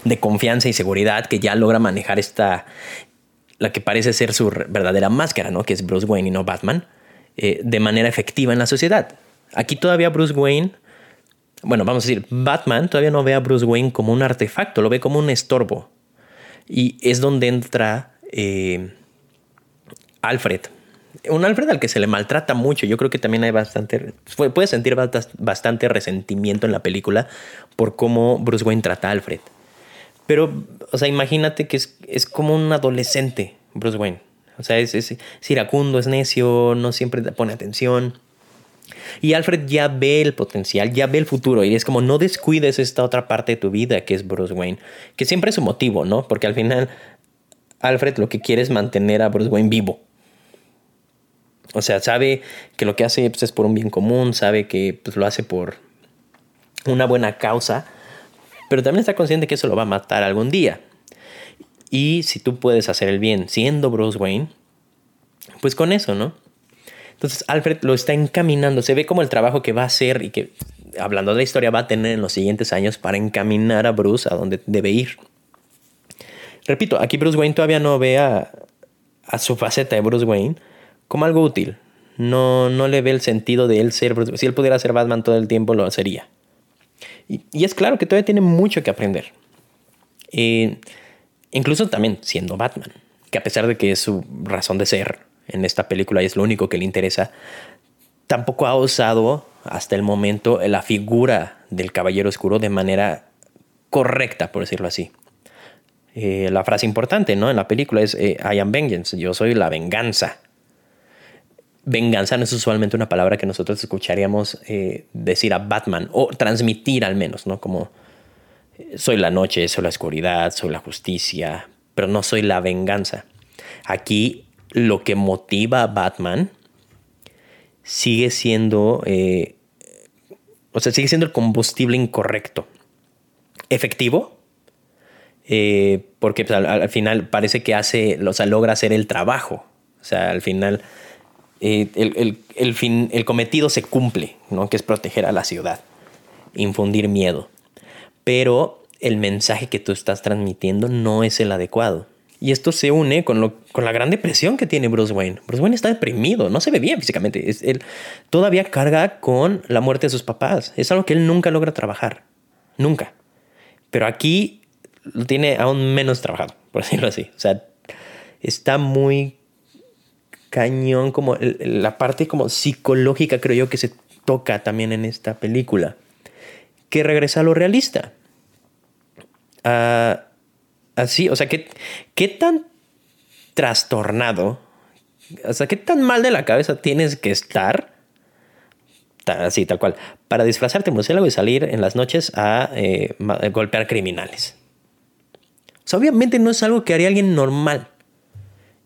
A: de, confianza y seguridad que ya logra manejar esta, la que parece ser su verdadera máscara, ¿no? Que es Bruce Wayne y no Batman, eh, de manera efectiva en la sociedad. Aquí todavía Bruce Wayne bueno, vamos a decir, Batman todavía no ve a Bruce Wayne como un artefacto, lo ve como un estorbo. Y es donde entra eh, Alfred. Un Alfred al que se le maltrata mucho. Yo creo que también hay bastante. Puede sentir bastante resentimiento en la película por cómo Bruce Wayne trata a Alfred. Pero, o sea, imagínate que es, es como un adolescente, Bruce Wayne. O sea, es, es, es iracundo, es necio, no siempre pone atención. Y Alfred ya ve el potencial, ya ve el futuro y es como no descuides esta otra parte de tu vida que es Bruce Wayne, que siempre es su motivo, ¿no? Porque al final Alfred lo que quiere es mantener a Bruce Wayne vivo. O sea, sabe que lo que hace pues, es por un bien común, sabe que pues, lo hace por una buena causa, pero también está consciente que eso lo va a matar algún día. Y si tú puedes hacer el bien siendo Bruce Wayne, pues con eso, ¿no? Entonces Alfred lo está encaminando, se ve como el trabajo que va a hacer y que, hablando de la historia, va a tener en los siguientes años para encaminar a Bruce a donde debe ir. Repito, aquí Bruce Wayne todavía no ve a, su faceta de Bruce Wayne como algo útil. No, no le ve el sentido de él ser Si él pudiera ser Batman todo el tiempo, lo sería. Y, es claro que todavía tiene mucho que aprender. Eh, incluso también siendo Batman, que a pesar de que es su razón de ser en esta película y es lo único que le interesa, tampoco ha usado hasta el momento la figura del Caballero Oscuro de manera correcta, por decirlo así. Eh, la frase importante ¿no? en la película es eh, I am vengeance, yo soy la venganza. Venganza no es usualmente una palabra que nosotros escucharíamos eh, decir a Batman o transmitir al menos, ¿no? Como soy la noche, soy la oscuridad, soy la justicia, pero no soy la venganza. Aquí lo que motiva a Batman sigue siendo, o sea, sigue siendo el combustible incorrecto. Efectivo, eh, porque pues, al, final parece que hace, o sea, logra hacer el trabajo. O sea, al final eh, el, fin, el cometido se cumple, ¿no? que es proteger a la ciudad, infundir miedo. Pero el mensaje que tú estás transmitiendo no es el adecuado. Y esto se une con, lo, con la gran depresión que tiene Bruce Wayne. Bruce Wayne está deprimido, no se ve bien físicamente. Es, él todavía carga con la muerte de sus papás. Es algo que él nunca logra trabajar. Nunca. Pero aquí lo tiene aún menos trabajado, por decirlo así. O sea, está muy cañón como la parte como psicológica creo yo que se toca también en esta película. Que regresa a lo realista. Ah, así, o sea, ¿qué, qué tan trastornado, o sea, qué tan mal de la cabeza tienes que estar, así, tal cual, para disfrazarte murciélago y salir en las noches a eh, golpear criminales obviamente no es algo que haría alguien normal.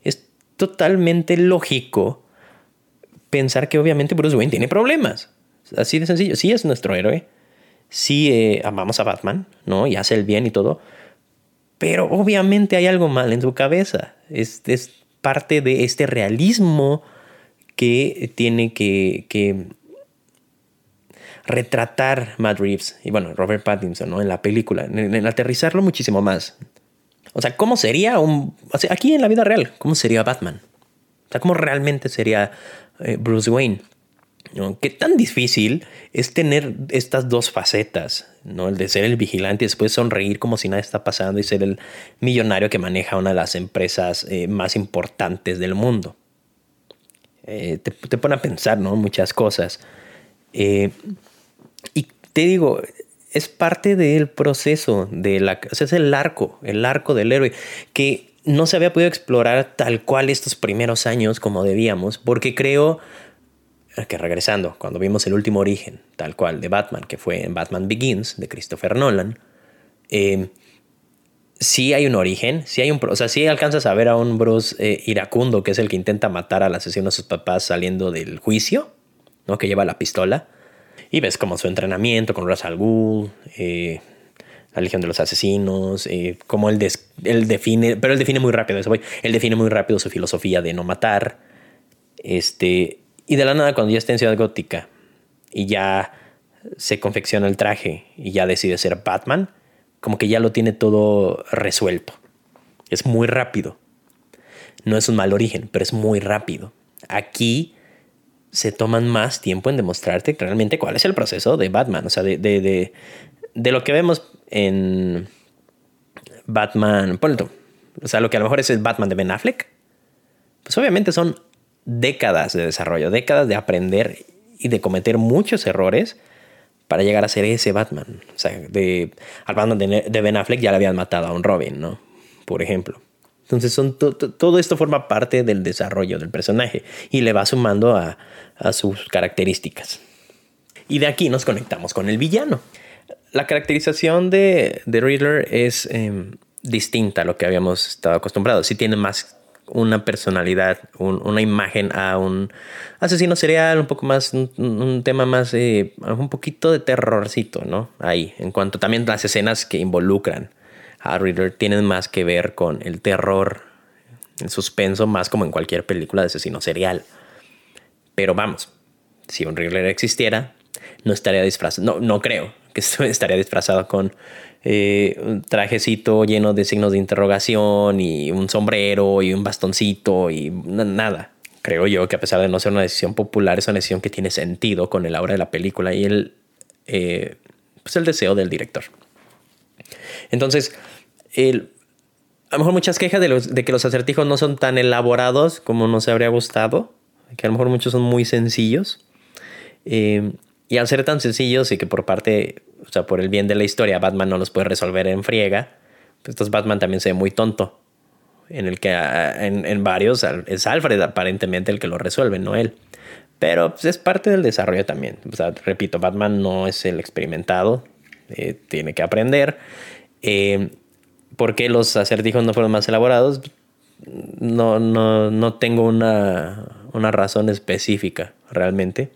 A: Es totalmente lógico pensar que obviamente Bruce Wayne tiene problemas. Así de sencillo. Sí es nuestro héroe. Sí eh, amamos a Batman, ¿no? Y hace el bien y todo. Pero obviamente hay algo mal en su cabeza. Es, es parte de este realismo que tiene que, que retratar Matt Reeves y bueno, Robert Pattinson ¿no? en la película, en, aterrizarlo muchísimo más. O sea, ¿cómo sería un... aquí en la vida real, ¿cómo sería Batman? O sea, ¿cómo realmente sería eh, Bruce Wayne? ¿Qué tan difícil es tener estas dos facetas? ¿no? El de ser el vigilante y después sonreír como si nada está pasando y ser el millonario que maneja una de las empresas eh, más importantes del mundo. Eh, te, te, pone a pensar ¿no? muchas cosas. y te digo, es parte del proceso de la, o sea, es el arco, el arco del héroe que no se había podido explorar tal cual estos primeros años como debíamos, porque creo que regresando, cuando vimos el último origen, tal cual, de Batman, que fue en Batman Begins, de Christopher Nolan, eh, sí hay un origen, sí hay un, o sea, sí alcanzas a ver a un Bruce eh, iracundo, que es el que intenta matar al asesino de sus papás saliendo del juicio, ¿no? que lleva la pistola. Y ves como su entrenamiento con Ra's al Ghul, eh, la Legión de los Asesinos, eh, como él, define, pero él define muy rápido eso, él define muy rápido su filosofía de no matar. Este, y de la nada, cuando ya está en Ciudad Gótica y ya se confecciona el traje y ya decide ser Batman, como que ya lo tiene todo resuelto. Es muy rápido. No es un mal origen, pero es muy rápido. Aquí se toman más tiempo en demostrarte realmente cuál es el proceso de Batman. O sea, de, de, de, lo que vemos en Batman. Ponle O sea, lo que a lo mejor es el Batman de Ben Affleck. Pues obviamente son décadas de desarrollo, décadas de aprender y de cometer muchos errores para llegar a ser ese Batman. O sea, de, al Batman de, Ben Affleck ya le habían matado a un Robin, ¿no? Por ejemplo. Entonces todo esto forma parte del desarrollo del personaje y le va sumando a, sus características. Y de aquí nos conectamos con el villano. La caracterización de, de Riddler es em, distinta a lo que habíamos estado acostumbrados. Sí tiene más una personalidad, una imagen a un asesino serial, un poco más, un, tema más, eh, un poquito de terrorcito, ¿no? Ahí, en cuanto también las escenas que involucran a Riddler tienen más que ver con el terror, el suspenso, más como en cualquier película de asesino serial. Pero vamos, si un Riddler existiera, no estaría disfrazado, no, no creo que estaría disfrazado con eh, un trajecito lleno de signos de interrogación y un sombrero y un bastoncito y nada. creo yo que a pesar de no ser una decisión popular, es una decisión que tiene sentido con el aura de la película y el, eh, pues el deseo del director. Entonces, el, a lo mejor muchas quejas de, los, de que los acertijos no son tan elaborados como nos habría gustado, que a lo mejor muchos son muy sencillos. Eh, y al ser tan sencillos y que por parte, o sea, por el bien de la historia, Batman no los puede resolver en friega, pues entonces Batman también se ve muy tonto. En el que en, en varios es Alfred aparentemente el que lo resuelve, no él. Pero pues, es parte del desarrollo también. O sea, repito, Batman no es el experimentado, eh, tiene que aprender. Eh, ¿Por qué los acertijos no fueron más elaborados? No, no, no tengo una, una razón específica realmente.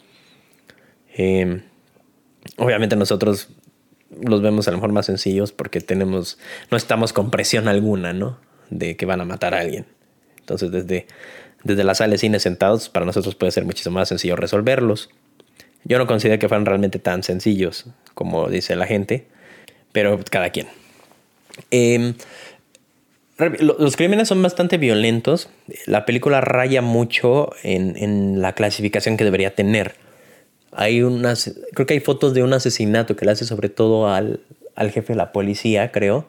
A: Eh, obviamente nosotros los vemos a lo mejor más sencillos porque tenemos, no estamos con presión alguna, ¿no? De que van a matar a alguien. Entonces desde, desde la sala de cine sentados para nosotros puede ser muchísimo más sencillo resolverlos. Yo no considero que fueran realmente tan sencillos como dice la gente, pero cada quien. Em, los crímenes son bastante violentos. La película raya mucho en, en la clasificación que debería tener hay unas, creo que hay fotos de un asesinato que le hace sobre todo al, al jefe de la policía, creo.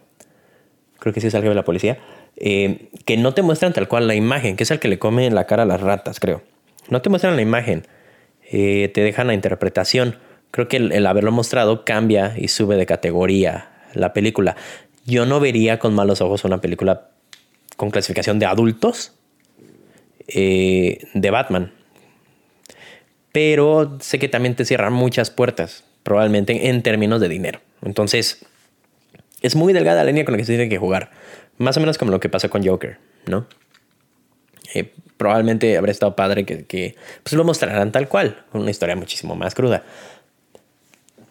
A: Creo que sí es el jefe de la policía. Eh, que no te muestran tal cual la imagen, que es el que le come en la cara a las ratas, creo. No te muestran la imagen, eh, te dejan la interpretación. Creo que el, haberlo mostrado cambia y sube de categoría la película. Yo no vería con malos ojos una película con clasificación de adultos eh, de Batman pero sé que también te cierran muchas puertas, probablemente en términos de dinero. Entonces, es muy delgada la línea con la que se tiene que jugar. Más o menos como lo que pasó con Joker, ¿no? Eh, probablemente habría estado padre que, pues lo mostraran tal cual, una historia muchísimo más cruda.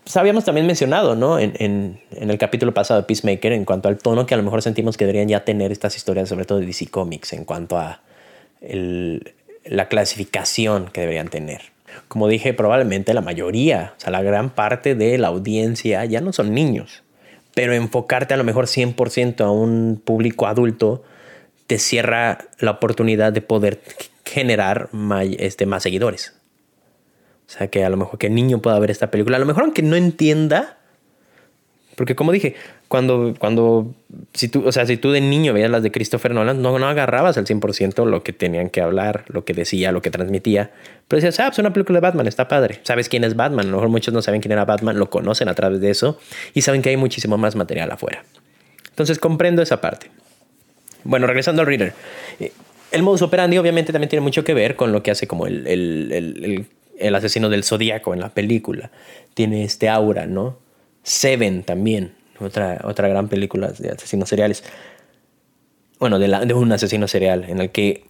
A: Pues habíamos también mencionado, ¿no? En, en, el capítulo pasado de Peacemaker, en cuanto al tono que a lo mejor sentimos que deberían ya tener estas historias, sobre todo de DC Comics, en cuanto a la clasificación que deberían tener. Como dije, probablemente la mayoría, o sea, la gran parte de la audiencia ya no son niños. Pero enfocarte a lo mejor 100% a un público adulto te cierra la oportunidad de poder generar más, este, más seguidores. O sea, que a lo mejor que el niño pueda ver esta película. A lo mejor aunque no entienda. Porque como dije, cuando, cuando, si tú, o sea, si tú de niño veías las de Christopher Nolan, no, no agarrabas al 100% lo que tenían que hablar, lo que decía, lo que transmitía. Pero decías, ah, pues una película de Batman, está padre. ¿Sabes quién es Batman? A lo mejor muchos no saben quién era Batman, lo conocen a través de eso y saben que hay muchísimo más material afuera. Entonces comprendo esa parte. Bueno, regresando al Reader. El modus operandi obviamente también tiene mucho que ver con lo que hace como el, el, el, el asesino del zodíaco en la película. Tiene este aura, ¿no? Seven también otra, otra gran película de asesinos seriales. Bueno, de, de un asesino serial en el que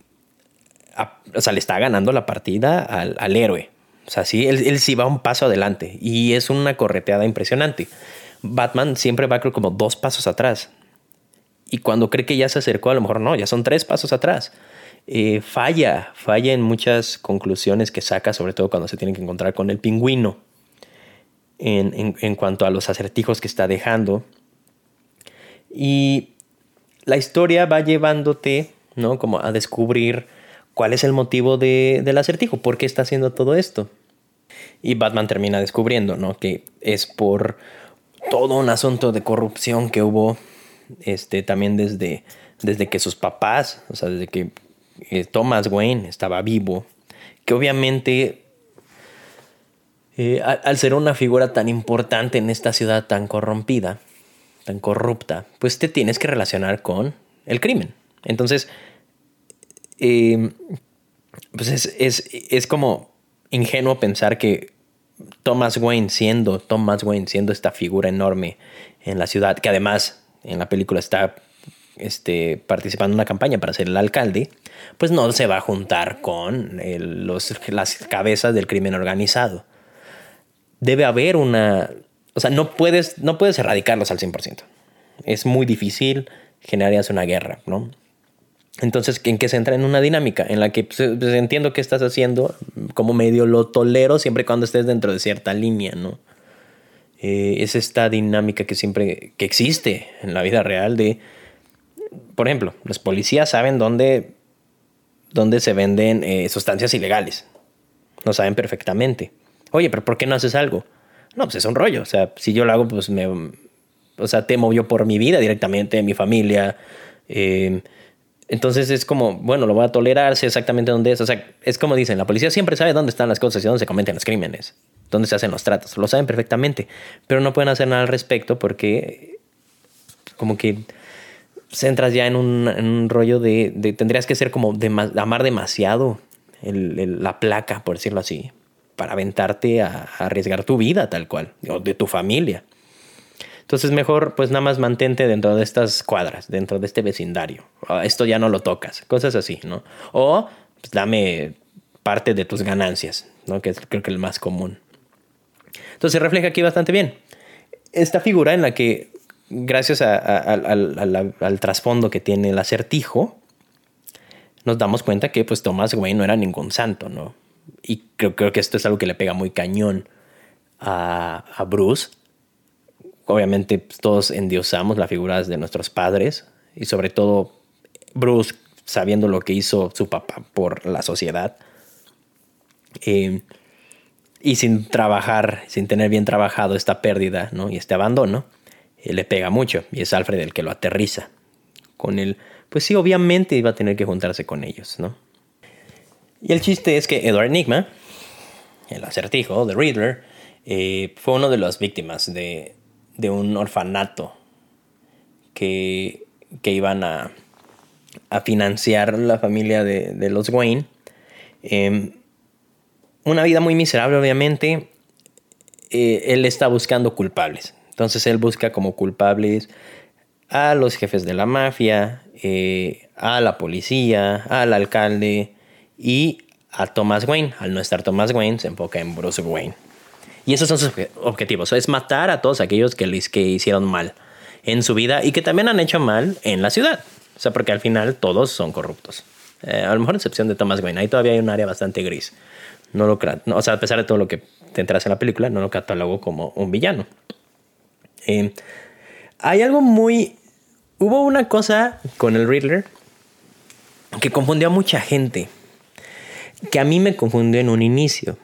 A: o sea, le está ganando la partida al, al héroe. O sea, sí, él, él, sí va un paso adelante y es una correteada impresionante. Batman siempre va como dos pasos atrás. Y cuando cree que ya se acercó, a lo mejor no, ya son tres pasos atrás. Eh, falla, falla en muchas conclusiones que saca, sobre todo cuando se tiene que encontrar con el pingüino en, en, cuanto a los acertijos que está dejando. Y la historia va llevándote, ¿no? Como a descubrir cuál es el motivo de, del acertijo, por qué está haciendo todo esto. Y Batman termina descubriendo, ¿no? Que es por todo un asunto de corrupción que hubo, este, también desde, desde que sus papás, o sea, desde que eh, Thomas Wayne estaba vivo, que obviamente eh, al, ser una figura tan importante en esta ciudad tan corrompida, tan corrupta, pues te tienes que relacionar con el crimen. Entonces, em, pues es, es, como ingenuo pensar que Thomas Wayne siendo Thomas Wayne siendo esta figura enorme en la ciudad, que además en la película está este, participando en una campaña para ser el alcalde, pues no se va a juntar con los, las cabezas del crimen organizado debe haber una... O sea, no puedes, no puedes erradicarlos al 100%. Es muy difícil, generarías una guerra, ¿no? Entonces, ¿en qué se entra? En una dinámica en la que pues, pues, entiendo que estás haciendo, como medio lo tolero siempre cuando estés dentro de cierta línea, ¿no? Eh, es esta dinámica que siempre que existe en la vida real de, por ejemplo, los policías saben dónde donde se venden eh, sustancias ilegales. Lo saben perfectamente. Oye, pero ¿por qué no haces algo? No, pues es un rollo. O sea, si yo lo hago, pues me... O sea, temo yo por mi vida directamente, mi familia. Eh, entonces es como, bueno, lo voy a tolerar, sé exactamente dónde es. O sea, es como dicen, la policía siempre sabe dónde están las cosas y dónde se cometen los crímenes, dónde se hacen los tratos. Lo saben perfectamente, pero no pueden hacer nada al respecto porque como que entras ya en un, rollo de, tendrías que ser como de, amar demasiado la placa, por decirlo así, para aventarte a, arriesgar tu vida tal cual, o de tu familia. Entonces mejor pues nada más mantente dentro de estas cuadras, dentro de este vecindario. Ah, esto ya no lo tocas, cosas así, ¿no? O pues, dame parte de tus ganancias, ¿no? Que es creo que el más común. Entonces refleja aquí bastante bien. Esta figura en la que, gracias al, trasfondo que tiene el acertijo, nos damos cuenta que pues Thomas Wayne no era ningún santo, ¿no? Y creo, que esto es algo que le pega muy cañón a, a Bruce, obviamente pues, todos endiosamos las figuras de nuestros padres y sobre todo Bruce sabiendo lo que hizo su papá por la sociedad eh, y sin trabajar, sin tener bien trabajado esta pérdida ¿no? y este abandono, eh, le pega mucho y es Alfred el que lo aterriza con él. Pues sí, obviamente iba a tener que juntarse con ellos, ¿no? Y el chiste es que Edward Enigma, el acertijo, The Riddler, eh, fue uno de las víctimas de, de un orfanato que, que iban a, a, financiar la familia de, de los Wayne. Em, una vida muy miserable, obviamente. Eh, él está buscando culpables. Entonces él busca como culpables a los jefes de la mafia, eh, a la policía, al alcalde y a Thomas Wayne. Al no estar Thomas Wayne, se enfoca en Bruce Wayne. Y esos son sus objetivos, es matar a todos aquellos que, les, que hicieron mal en su vida y que también han hecho mal en la ciudad. O sea, porque al final todos son corruptos. Eh, a lo mejor excepción de Thomas Wayne, ahí todavía hay un área bastante gris. No lo o sea, a pesar de todo lo que te entras en la película, no lo catalogo como un villano. Eh, hay algo muy... Hubo una cosa con el Riddler que confundió a mucha gente, que a mí me confundió en un inicio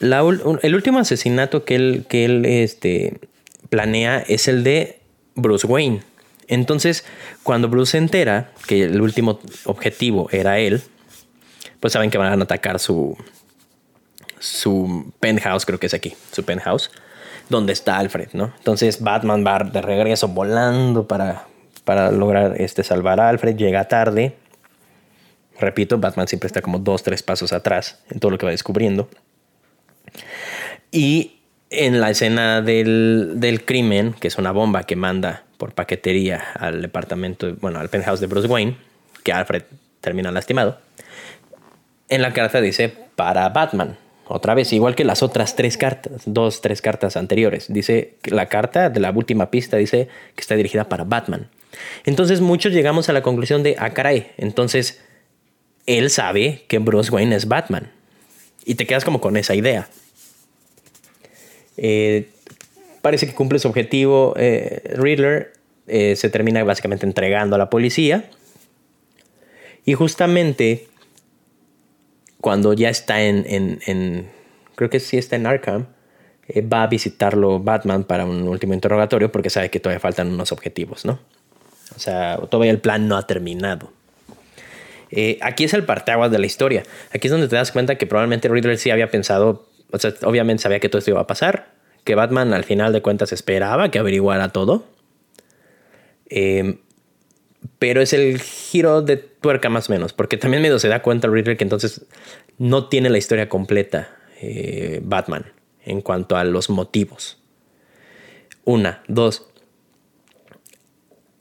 A: el último asesinato que él, que él este, planea es el de Bruce Wayne. Entonces, cuando Bruce se entera que el último objetivo era él, pues saben que van a atacar su, su penthouse, creo que es aquí, su penthouse, donde está Alfred, ¿no? Entonces Batman va de regreso volando para, para lograr este, salvar a Alfred, llega tarde. Repito, Batman siempre está como dos, tres pasos atrás en todo lo que va descubriendo. Y en la escena del, crimen, que es una bomba que manda por paquetería al departamento, bueno, al penthouse de Bruce Wayne, que Alfred termina lastimado, en la carta dice para Batman. Otra vez, igual que las otras tres cartas, dos, tres cartas anteriores. Dice la carta de la última pista dice que está dirigida para Batman. Entonces muchos llegamos a la conclusión de, ah, caray, entonces él sabe que Bruce Wayne es Batman. Y te quedas como con esa idea. Eh, parece que cumple su objetivo. Eh, Riddler eh, se termina básicamente entregando a la policía. Y justamente cuando ya está en, creo que sí está en Arkham, va a visitarlo Batman para un último interrogatorio porque sabe que todavía faltan unos objetivos, ¿no? O sea, todavía el plan no ha terminado. Aquí es el parteaguas de la historia. Aquí es donde te das cuenta que probablemente Riddler sí había pensado o sea, obviamente sabía que todo esto iba a pasar, que Batman al final de cuentas esperaba que averiguara todo. Em, pero es el giro de tuerca más o menos, porque también medio se da cuenta Riddler que entonces no tiene la historia completa eh, Batman en cuanto a los motivos. Una, dos.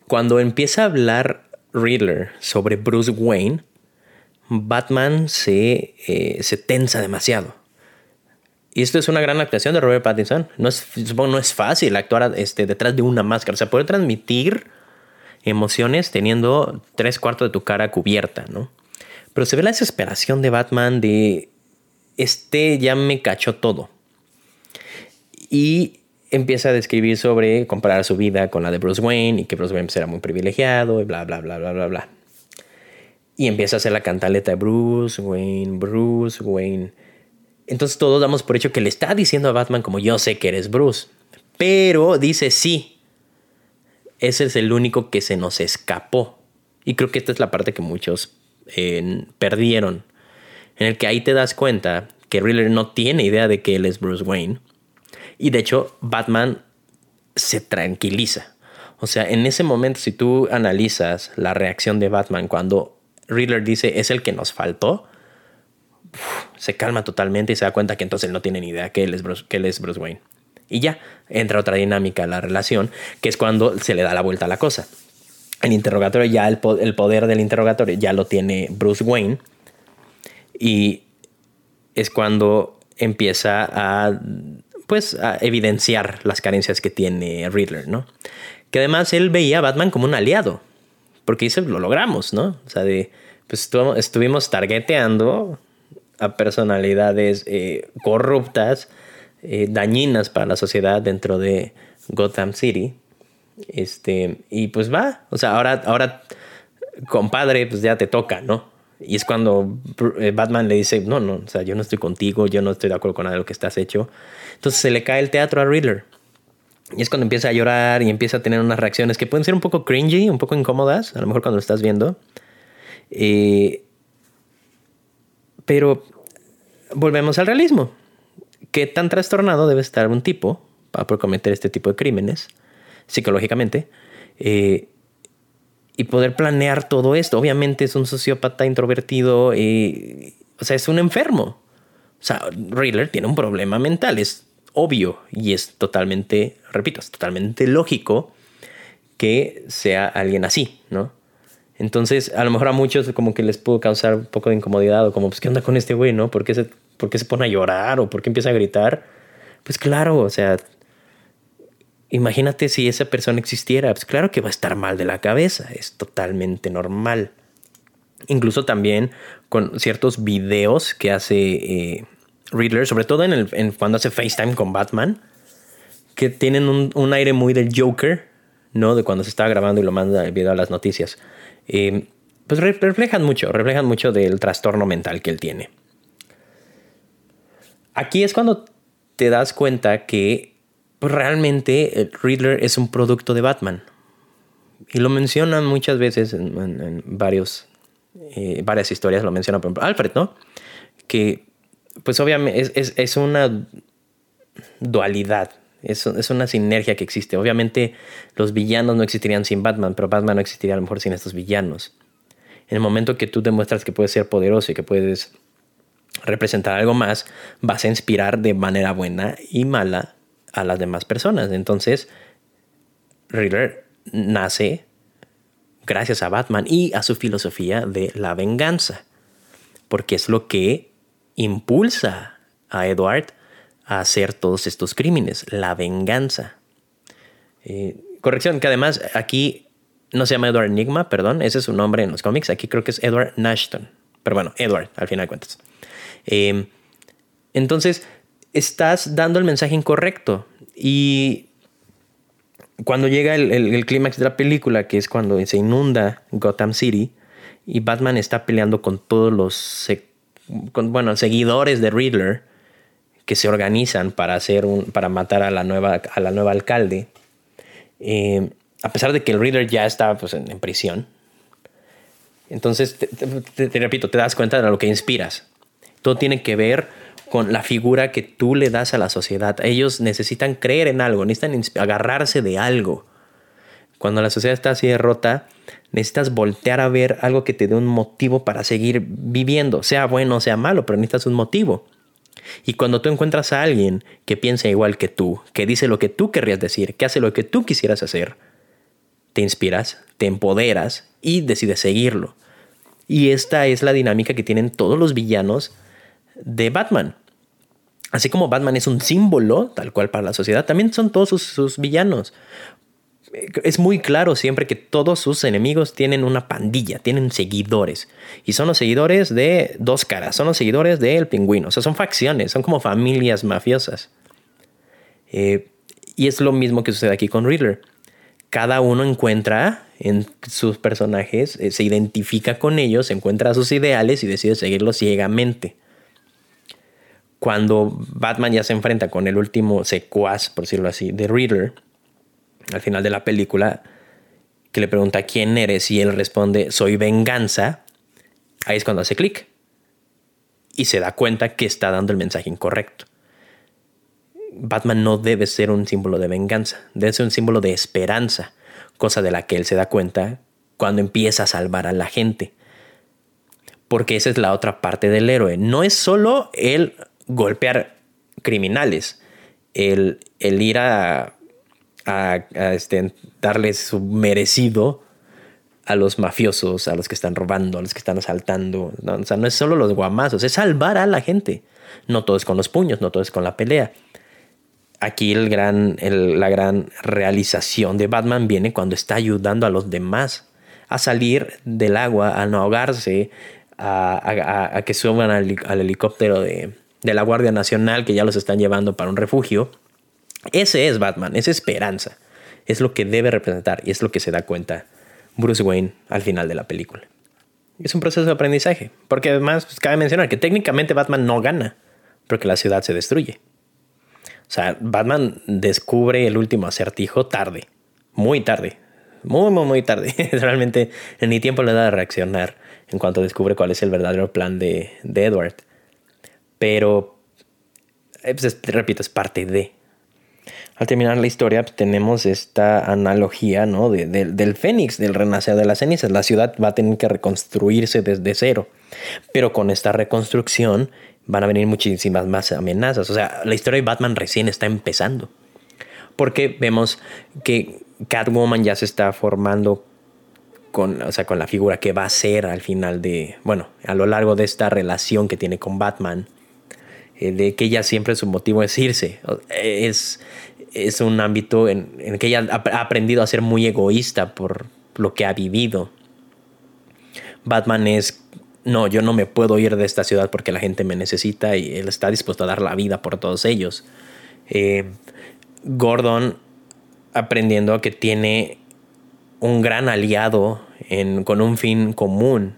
A: Cuando empieza a hablar Riddler sobre Bruce Wayne, Batman se, eh, se tensa demasiado. Y esto es una gran actuación de Robert Pattinson. No es, no es fácil actuar este, detrás de una máscara. O sea, poder transmitir emociones teniendo tres cuartos de tu cara cubierta, ¿no? Pero se ve la desesperación de Batman de este ya me cachó todo. Y empieza a describir sobre comparar su vida con la de Bruce Wayne y que Bruce Wayne era muy privilegiado y bla, bla, bla, bla, bla, bla. Y empieza a hacer la cantaleta de Bruce Wayne, Bruce Wayne. Entonces todos damos por hecho que le está diciendo a Batman como yo sé que eres Bruce. Pero dice sí. Ese es el único que se nos escapó. Y creo que esta es la parte que muchos eh, perdieron. En el que ahí te das cuenta que Riddler no tiene idea de que él es Bruce Wayne. Y de hecho, Batman se tranquiliza. O sea, en ese momento, si tú analizas la reacción de Batman cuando Riddler dice es el que nos faltó, se calma totalmente y se da cuenta que entonces él no tiene ni idea que él es Bruce, que es Bruce Wayne. Y ya entra otra dinámica a la relación, que es cuando se le da la vuelta a la cosa. El interrogatorio, ya el poder del interrogatorio ya lo tiene Bruce Wayne. Y es cuando empieza a pues a evidenciar las carencias que tiene Riddler, ¿no? Que además él veía a Batman como un aliado, porque dice, lo logramos, ¿no? O sea, de, pues estuvimos targeteando a personalidades eh, corruptas, eh, dañinas para la sociedad dentro de Gotham City. Este, y pues va, o sea, ahora, ahora, compadre, pues ya te toca, ¿no? Y es cuando eh, Batman le dice, no, no, o sea, yo no estoy contigo, yo no estoy de acuerdo con nada de lo que estás hecho. Entonces se le cae el teatro a Riddler. Y es cuando empieza a llorar y empieza a tener unas reacciones que pueden ser un poco cringy, un poco incómodas, a lo mejor cuando lo estás viendo. Eh, pero volvemos al realismo. ¿Qué tan trastornado debe estar un tipo para cometer este tipo de crímenes psicológicamente? Eh, y poder planear todo esto. Obviamente es un sociópata introvertido, y, o sea, es un enfermo. O sea, Riddler tiene un problema mental, es obvio y es totalmente, repito, es totalmente lógico que sea alguien así, ¿no? Entonces, a lo mejor a muchos como que les pudo causar un poco de incomodidad o como, pues, ¿qué onda con este güey, no? ¿Por qué se, por qué se pone a llorar o por qué empieza a gritar? Pues claro, o sea, imagínate si esa persona existiera, pues claro que va a estar mal de la cabeza, es totalmente normal. Incluso también con ciertos videos que hace eh, Riddler, sobre todo en, el, cuando hace FaceTime con Batman, que tienen un, aire muy del Joker, ¿no? De cuando se está grabando y lo manda el video a las noticias. Eh, pues reflejan mucho, reflejan mucho del trastorno mental que él tiene. Aquí es cuando te das cuenta que pues, realmente Riddler es un producto de Batman. Y lo mencionan muchas veces en, varios, eh, varias historias, lo menciona por ejemplo Alfred, ¿no? Que pues obviamente es, una dualidad, es, es, una sinergia que existe. Obviamente los villanos no existirían sin Batman, pero Batman no existiría a lo mejor sin estos villanos. En el momento que tú demuestras que puedes ser poderoso y que puedes representar algo más, vas a inspirar de manera buena y mala a las demás personas. Entonces, Riddler nace gracias a Batman y a su filosofía de la venganza, porque es lo que impulsa a Edward a hacer todos estos crímenes, la venganza. Eh, corrección, que además aquí no se llama Edward Enigma, perdón, ese es su nombre en los cómics, aquí creo que es Edward Nashton, pero bueno, Edward, al final de cuentas. Eh, entonces, estás dando el mensaje incorrecto y cuando llega el, clímax de la película, que es cuando se inunda Gotham City y Batman está peleando con todos los bueno, seguidores de Riddler que se organizan para, hacer un, para matar a la nueva, a la nueva alcalde. Eh, a pesar de que el Riddler ya está pues, en, prisión. Entonces, te, repito, te das cuenta de lo que inspiras. Todo tiene que ver con la figura que tú le das a la sociedad. Ellos necesitan creer en algo, necesitan agarrarse de algo. Cuando la sociedad está así derrota, necesitas voltear a ver algo que te dé un motivo para seguir viviendo, sea bueno o sea malo, pero necesitas un motivo. Y cuando tú encuentras a alguien que piensa igual que tú, que dice lo que tú querrías decir, que hace lo que tú quisieras hacer, te inspiras, te empoderas y decides seguirlo. Y esta es la dinámica que tienen todos los villanos de Batman. Así como Batman es un símbolo, tal cual para la sociedad, también son todos sus, villanos es muy claro siempre que todos sus enemigos tienen una pandilla, tienen seguidores. Y son los seguidores de dos caras, son los seguidores del pingüino. O sea, son facciones, son como familias mafiosas. Eh, y es lo mismo que sucede aquí con Riddler. cada uno encuentra en sus personajes, eh, se identifica con ellos, encuentra sus ideales y decide seguirlos ciegamente. Cuando Batman ya se enfrenta con el último secuaz, por decirlo así, de Riddler, al final de la película, que le pregunta quién eres y él responde soy venganza, ahí es cuando hace clic y se da cuenta que está dando el mensaje incorrecto. Batman no debe ser un símbolo de venganza, debe ser un símbolo de esperanza, cosa de la que él se da cuenta cuando empieza a salvar a la gente. Porque esa es la otra parte del héroe. No es solo el golpear criminales, el, el ir a, a, este, darles su merecido a los mafiosos, a los que están robando, a los que están asaltando. ¿no? O sea, no es solo los guamazos, es salvar a la gente. No todo es con los puños, no todo es con la pelea. Aquí el gran, la gran realización de Batman viene cuando está ayudando a los demás a salir del agua, a no ahogarse, a, que suban al, al helicóptero de, de la Guardia Nacional que ya los están llevando para un refugio. Ese es Batman, es esperanza. Es lo que debe representar y es lo que se da cuenta Bruce Wayne al final de la película. Es un proceso de aprendizaje, porque además pues, cabe mencionar que técnicamente Batman no gana, porque la ciudad se destruye. O sea, Batman descubre el último acertijo tarde, muy tarde, muy, muy, muy tarde. Realmente ni tiempo le da de reaccionar en cuanto descubre cuál es el verdadero plan de, de Edward. Pero, eh, pues, repito, es parte de al terminar la historia pues, tenemos esta analogía ¿no? del fénix, del renacer de las cenizas. La ciudad va a tener que reconstruirse desde cero, pero con esta reconstrucción van a venir muchísimas más amenazas. O sea, la historia de Batman recién está empezando, porque vemos que Catwoman ya se está formando con, o sea, con la figura que va a ser al final de, bueno, a lo largo de esta relación que tiene con Batman, de que ella siempre su motivo es irse. Es, es un ámbito en, en que ella ha aprendido a ser muy egoísta por lo que ha vivido. Batman es, no, yo no me puedo ir de esta ciudad porque la gente me necesita y él está dispuesto a dar la vida por todos ellos. Eh, Gordon aprendiendo que tiene un gran aliado en, con un fin común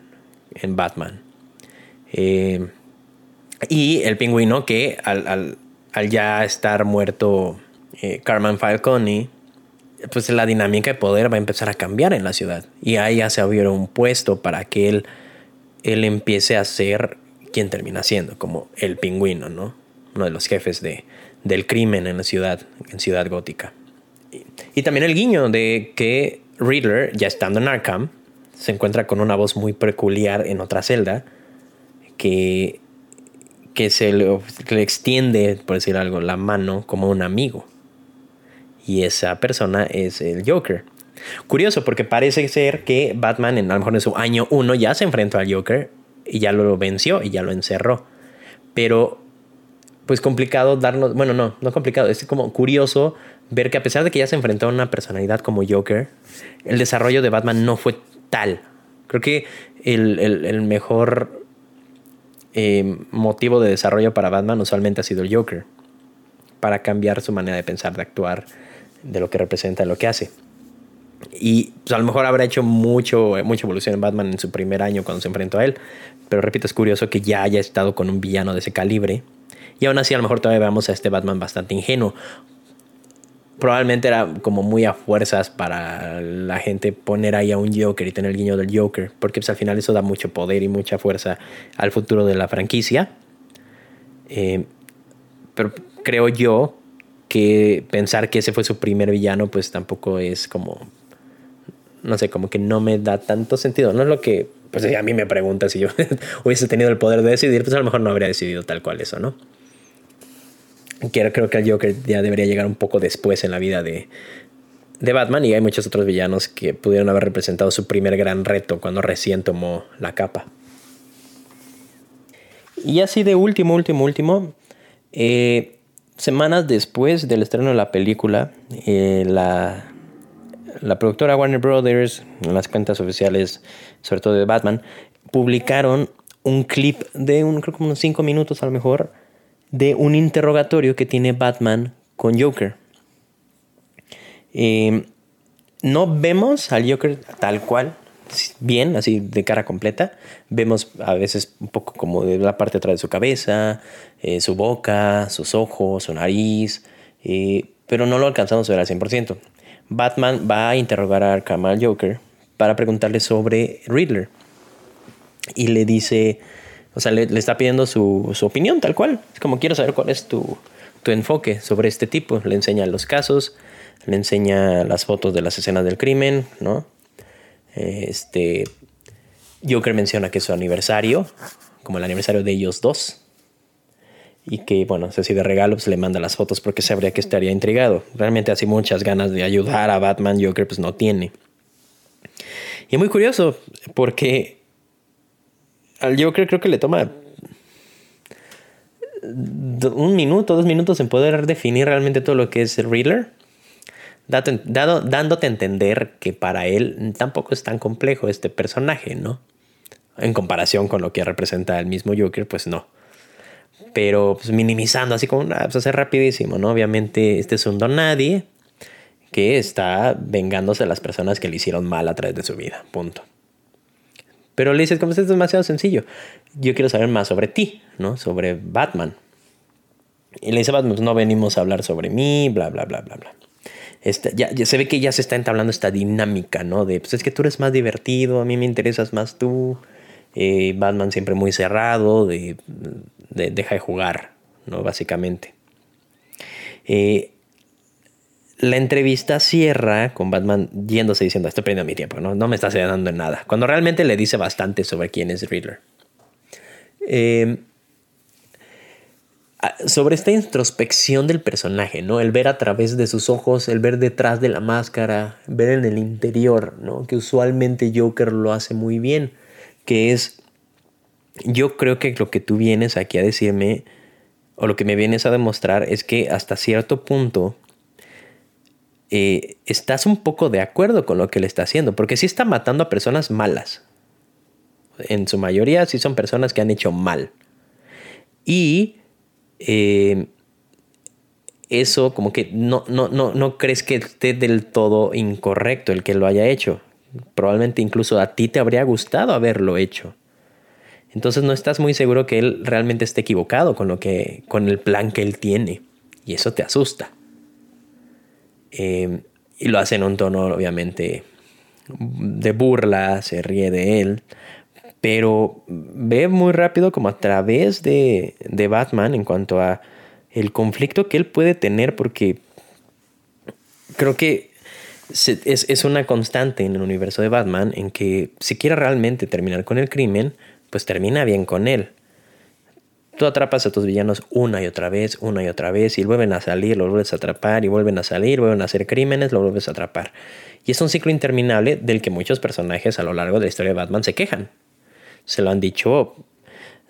A: en Batman. Eh, y el pingüino que al, al ya estar muerto eh, Carmen Falcone, pues la dinámica de poder va a empezar a cambiar en la ciudad. Y ahí ya se abrió un puesto para que él, él empiece a ser quien termina siendo, como el pingüino, ¿no? Uno de los jefes de, del crimen en la ciudad, en Ciudad Gótica. Y, también el guiño de que Riddler, ya estando en Arkham, se encuentra con una voz muy peculiar en otra celda que, que se le, extiende, por decir algo, la mano como un amigo y esa persona es el Joker. Curioso porque parece ser que Batman en, a lo mejor en su año 1 ya se enfrentó al Joker y ya lo venció y ya lo encerró. Pero pues complicado darnos, bueno, no, no complicado, es como curioso ver que a pesar de que ya se enfrentó a una personalidad como Joker, el desarrollo de Batman no fue tal. Creo que el, mejor eh, motivo de desarrollo para Batman usualmente ha sido el Joker, para cambiar su manera de pensar, de actuar, de lo que representa, lo que hace. Y pues, a lo mejor habrá hecho mucho, mucha evolución en Batman en su primer año cuando se enfrentó a él. Pero repito, es curioso que ya haya estado con un villano de ese calibre. Y aún así, a lo mejor todavía veamos a este Batman bastante ingenuo. Probablemente era como muy a fuerzas para la gente poner ahí a un Joker y tener el guiño del Joker. Porque pues, al final eso da mucho poder y mucha fuerza al futuro de la franquicia. Eh, pero creo yo que pensar que ese fue su primer villano, pues tampoco es como, no sé, como que no me da tanto sentido. No es lo que, pues a mí me pregunta si yo hubiese tenido el poder de decidir, pues a lo mejor no habría decidido tal cual eso, ¿no? Creo que el Joker ya debería llegar un poco después en la vida de, de Batman y hay muchos otros villanos que pudieron haber representado su primer gran reto cuando recién tomó la capa. Y así de último, último, último, eh, semanas después del estreno de la película, eh, la, la productora Warner Brothers, en las cuentas oficiales, sobre todo de Batman, publicaron un clip de un, creo como unos 5 minutos a lo mejor, de un interrogatorio que tiene Batman con Joker. Eh, no vemos al Joker tal cual, bien, así de cara completa. Vemos a veces un poco como de la parte de atrás de su cabeza, eh, su boca, sus ojos, su nariz, eh, pero no lo alcanzamos a ver al 100%. Batman va a interrogar a Arkham al Joker para preguntarle sobre Riddler. Y le dice, o sea, le, está pidiendo su, su, opinión tal cual. Es como quiero saber cuál es tu, tu enfoque sobre este tipo. Le enseña los casos, le enseña las fotos de las escenas del crimen, ¿no? Este, Joker menciona que es su aniversario, como el aniversario de ellos dos. Y que, bueno, si de regalo pues, le manda las fotos porque sabría que estaría intrigado. Realmente así muchas ganas de ayudar a Batman, Joker pues no tiene. Y es muy curioso porque al Joker creo que le toma un minuto, dos minutos en poder definir realmente todo lo que es el Riddler dado, dándote a entender que para él tampoco es tan complejo este personaje, ¿no? En comparación con lo que representa el mismo Joker, pues no. Pero pues, minimizando, así como, ah, pues rapidísimo, ¿no? Obviamente este es un don nadie que está vengándose de las personas que le hicieron mal a través de su vida, punto. Pero le dices, como es demasiado sencillo, yo quiero saber más sobre ti, ¿no? Sobre Batman. Y le dice Batman, no venimos a hablar sobre mí, bla, bla, bla, bla, bla ya, se ve que ya se está entablando esta dinámica, ¿no? De, pues es que tú eres más divertido, a mí me interesas más tú. Eh, Batman siempre muy cerrado, de, deja de jugar, ¿no? Básicamente. Eh, la entrevista cierra con Batman yéndose diciendo, estoy perdiendo mi tiempo, ¿no? No me estás ayudando en nada. Cuando realmente le dice bastante sobre quién es Riddler. Eh, sobre esta introspección del personaje, ¿no? El ver a través de sus ojos, el ver detrás de la máscara, ver en el interior, ¿no? Que usualmente Joker lo hace muy bien, que es, yo creo que lo que tú vienes aquí a decirme, o lo que me vienes a demostrar, es que hasta cierto punto eh, estás un poco de acuerdo con lo que le está haciendo, porque sí está matando a personas malas. En su mayoría sí son personas que han hecho mal. Y eh, eso como que no, no, no, no crees que esté del todo incorrecto el que lo haya hecho. Probablemente incluso a ti te habría gustado haberlo hecho. Entonces no estás muy seguro que él realmente esté equivocado con lo que, con el plan que él tiene. Y eso te asusta. Eh, y lo hace en un tono, obviamente, de burla, se ríe de él pero ve muy rápido como a través de, Batman en cuanto a el conflicto que él puede tener porque creo que es, una constante en el universo de Batman en que si quiere realmente terminar con el crimen, pues termina bien con él. Tú atrapas a tus villanos una y otra vez, una y otra vez, y vuelven a salir, lo vuelves a atrapar, y vuelven a salir, vuelven a hacer crímenes, lo vuelves a atrapar. Y es un ciclo interminable del que muchos personajes a lo largo de la historia de Batman se quejan. Se lo han dicho,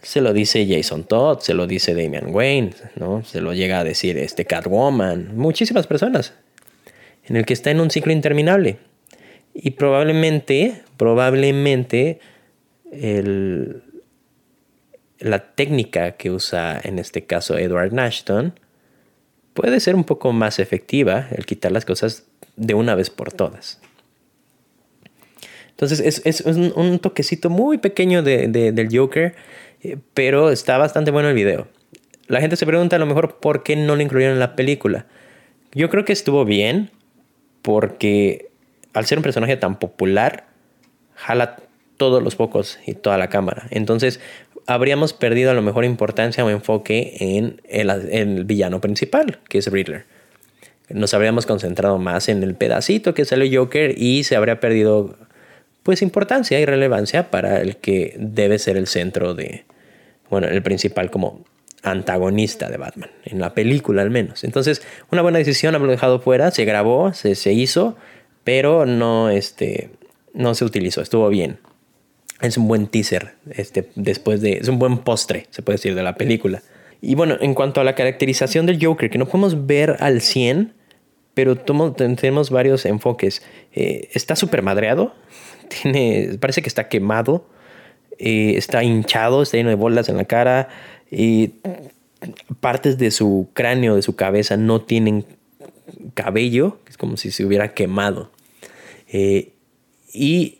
A: se lo dice Jason Todd, se lo dice Damian Wayne, ¿no? Se lo llega a decir este Catwoman, muchísimas personas, en el que está en un ciclo interminable. Y probablemente, probablemente, el, la técnica que usa en este caso Edward Nashton puede ser un poco más efectiva, el quitar las cosas de una vez por todas. Entonces es, un, toquecito muy pequeño de, del Joker, eh, pero está bastante bueno el video. La gente se pregunta a lo mejor por qué no lo incluyeron en la película. Yo creo que estuvo bien porque al ser un personaje tan popular, jala todos los focos y toda la cámara. Entonces habríamos perdido a lo mejor importancia o enfoque en el, villano principal, que es Riddler nos habríamos concentrado más en el pedacito que sale Joker y se habría perdido pues importancia y relevancia para el que debe ser el centro de, bueno, el principal como antagonista de Batman, en la película al menos. Entonces, una buena decisión haberlo dejado fuera, se grabó, se, se hizo, pero no, este, no se utilizó, estuvo bien. Es un buen teaser, este, después de, es un buen postre, se puede decir, de la película. Y bueno, en cuanto a la caracterización del Joker, que no podemos ver al 100, pero tenemos varios enfoques. Eh, está súper madreado, tiene, parece que está quemado, eh, está hinchado, está lleno de bolas en la cara partes de su cráneo, de su cabeza no tienen cabello, es como si se hubiera quemado. Eh, y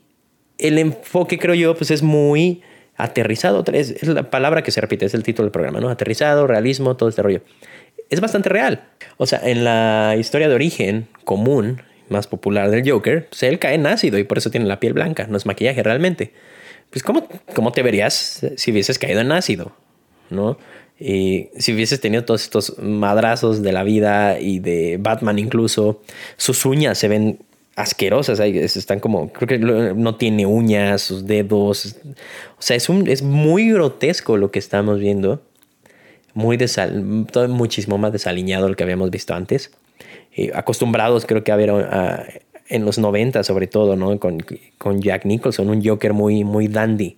A: el enfoque, creo yo, pues es muy aterrizado. Es, la palabra que se repite, es el título del programa, ¿no? Aterrizado, realismo, todo este rollo. Es bastante real. O sea, en la historia de origen común, más popular del Joker, pues él cae en ácido y por eso tiene la piel blanca, no es maquillaje realmente. Pues, ¿cómo, cómo te verías si hubieses caído en ácido? ¿No? Y si hubieses tenido todos estos madrazos de la vida y de Batman incluso, sus uñas se ven asquerosas, están como, creo que no tiene uñas, sus dedos, o sea, es, un, es muy grotesco lo que estamos viendo, muy desal, todo muchísimo más desaliñado lo que habíamos visto antes, acostumbrados creo que a ver en los 90 sobre todo, ¿no? Con, con Jack Nicholson, un Joker muy, muy dandy,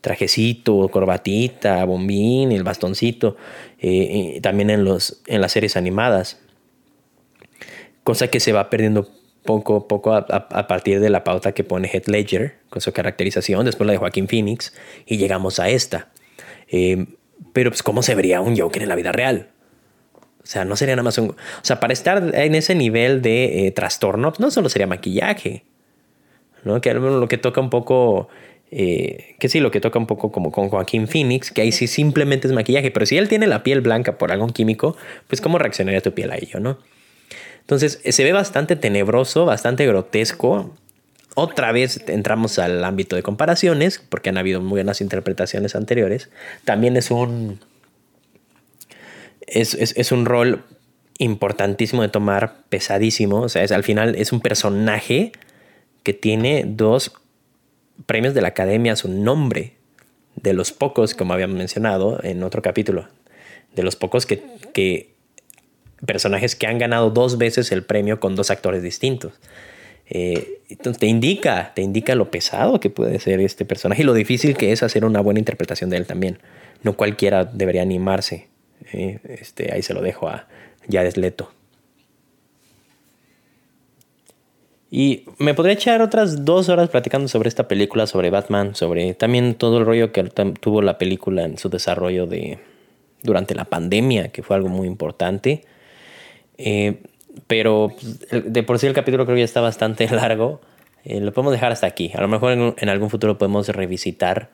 A: trajecito, corbatita, bombín, el bastoncito, eh, también en, los, en las series animadas, cosa que se va perdiendo poco a poco a, partir de la pauta que pone Heath Ledger con su caracterización, después la de Joaquín Phoenix y llegamos a esta. Eh, pero pues cómo se vería un Joker en la vida real. O sea, no sería nada más un... O sea, para estar en ese nivel de eh, trastorno, no solo sería maquillaje. ¿no? Que lo que toca un poco... Eh, que sí, lo que toca un poco como con Joaquín Phoenix, que ahí sí simplemente es maquillaje. Pero si él tiene la piel blanca por algún químico, pues cómo reaccionaría tu piel a ello, ¿no? Entonces se ve bastante tenebroso, bastante grotesco. Otra vez entramos al ámbito de comparaciones, porque han habido muy buenas interpretaciones anteriores. También es un. Es, es, un rol importantísimo de tomar, pesadísimo. O sea, al final es un personaje que tiene dos premios de la academia su nombre. De los pocos, como habíamos mencionado en otro capítulo, de los pocos que, que personajes que han ganado dos veces el premio con dos actores distintos. Eh, te indica, te indica lo pesado que puede ser este personaje y lo difícil que es hacer una buena interpretación de él también. No cualquiera debería animarse. Eh, este, ahí se lo dejo a Jared Leto. Y me podría echar otras dos horas platicando sobre esta película, sobre Batman, sobre también todo el rollo que tuvo la película en su desarrollo de durante la pandemia, que fue algo muy importante. Eh, pero de por sí el capítulo creo que ya está bastante largo. Eh, lo podemos dejar hasta aquí. A lo mejor en, algún futuro podemos revisitar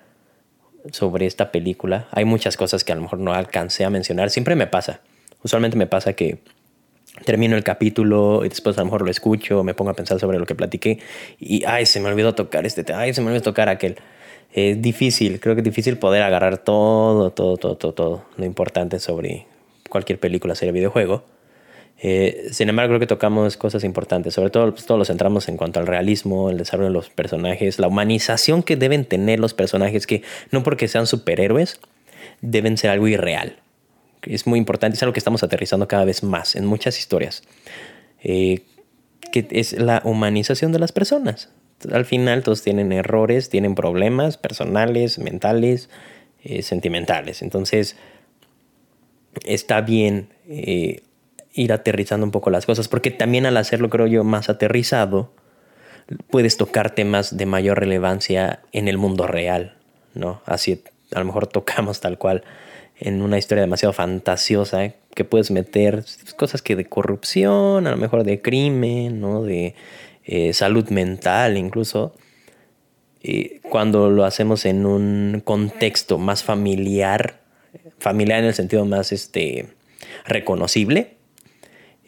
A: sobre esta película. Hay muchas cosas que a lo mejor no alcancé a mencionar. Siempre me pasa. Usualmente me pasa que termino el capítulo y después a lo mejor lo escucho, me pongo a pensar sobre lo que platiqué y, ay, se me olvidó tocar este tema, ay, se me olvidó tocar aquel. Es difícil, creo que es difícil poder agarrar todo, todo, todo, todo, todo lo importante sobre cualquier película, serie, videojuego. Eh, sin embargo, creo que tocamos cosas importantes, sobre todo pues, todos lo centramos en cuanto al realismo, el desarrollo de los personajes, la humanización que deben tener los personajes, que no porque sean superhéroes, deben ser algo irreal. Es muy importante, es algo que estamos aterrizando cada vez más en muchas historias, eh, que es la humanización de las personas. Al final todos tienen errores, tienen problemas personales, mentales, eh, sentimentales. Entonces, está bien ir aterrizando un poco las cosas, porque también al hacerlo, creo yo, más aterrizado, puedes tocar temas de mayor relevancia en el mundo real, ¿no? Así a lo mejor tocamos tal cual en una historia demasiado fantasiosa, ¿eh? que puedes meter cosas que de corrupción, a lo mejor de crimen, ¿no? De eh, salud mental incluso. Cuando lo hacemos en un contexto más familiar, familiar en el sentido más este, reconocible,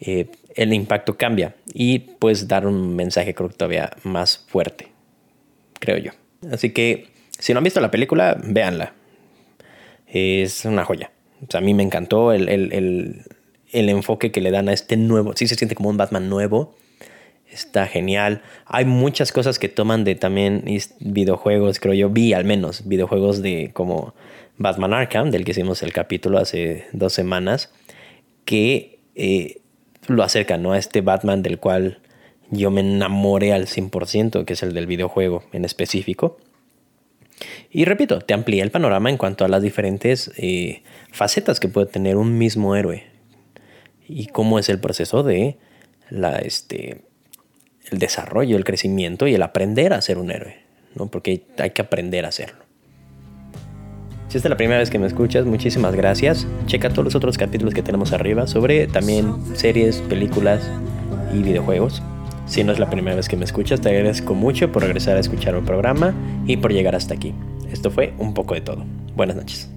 A: eh, el impacto cambia y puedes dar un mensaje creo que todavía más fuerte, creo yo. Así que si no han visto la película, véanla. Es una joya. a mí me encantó el, el, el, enfoque que le dan a este nuevo. Sí se siente como un Batman nuevo. Está genial. Hay muchas cosas que toman de también videojuegos, creo yo. Vi al menos videojuegos de como Batman Arkham, del que hicimos el capítulo hace dos semanas, que eh, lo acerca ¿no? a este Batman del cual yo me enamoré al 100%, que es el del videojuego en específico. Y repito, te amplía el panorama en cuanto a las diferentes eh, facetas que puede tener un mismo héroe y cómo es el proceso de la, este, el desarrollo, el crecimiento y el aprender a ser un héroe, ¿no? porque hay que aprender a hacerlo. Si esta es la primera vez que me escuchas, muchísimas gracias. Checa todos los otros capítulos que tenemos arriba sobre también series, películas y videojuegos. Si no es la primera vez que me escuchas, te agradezco mucho por regresar a escuchar un programa y por llegar hasta aquí. Esto fue un poco de todo. Buenas noches.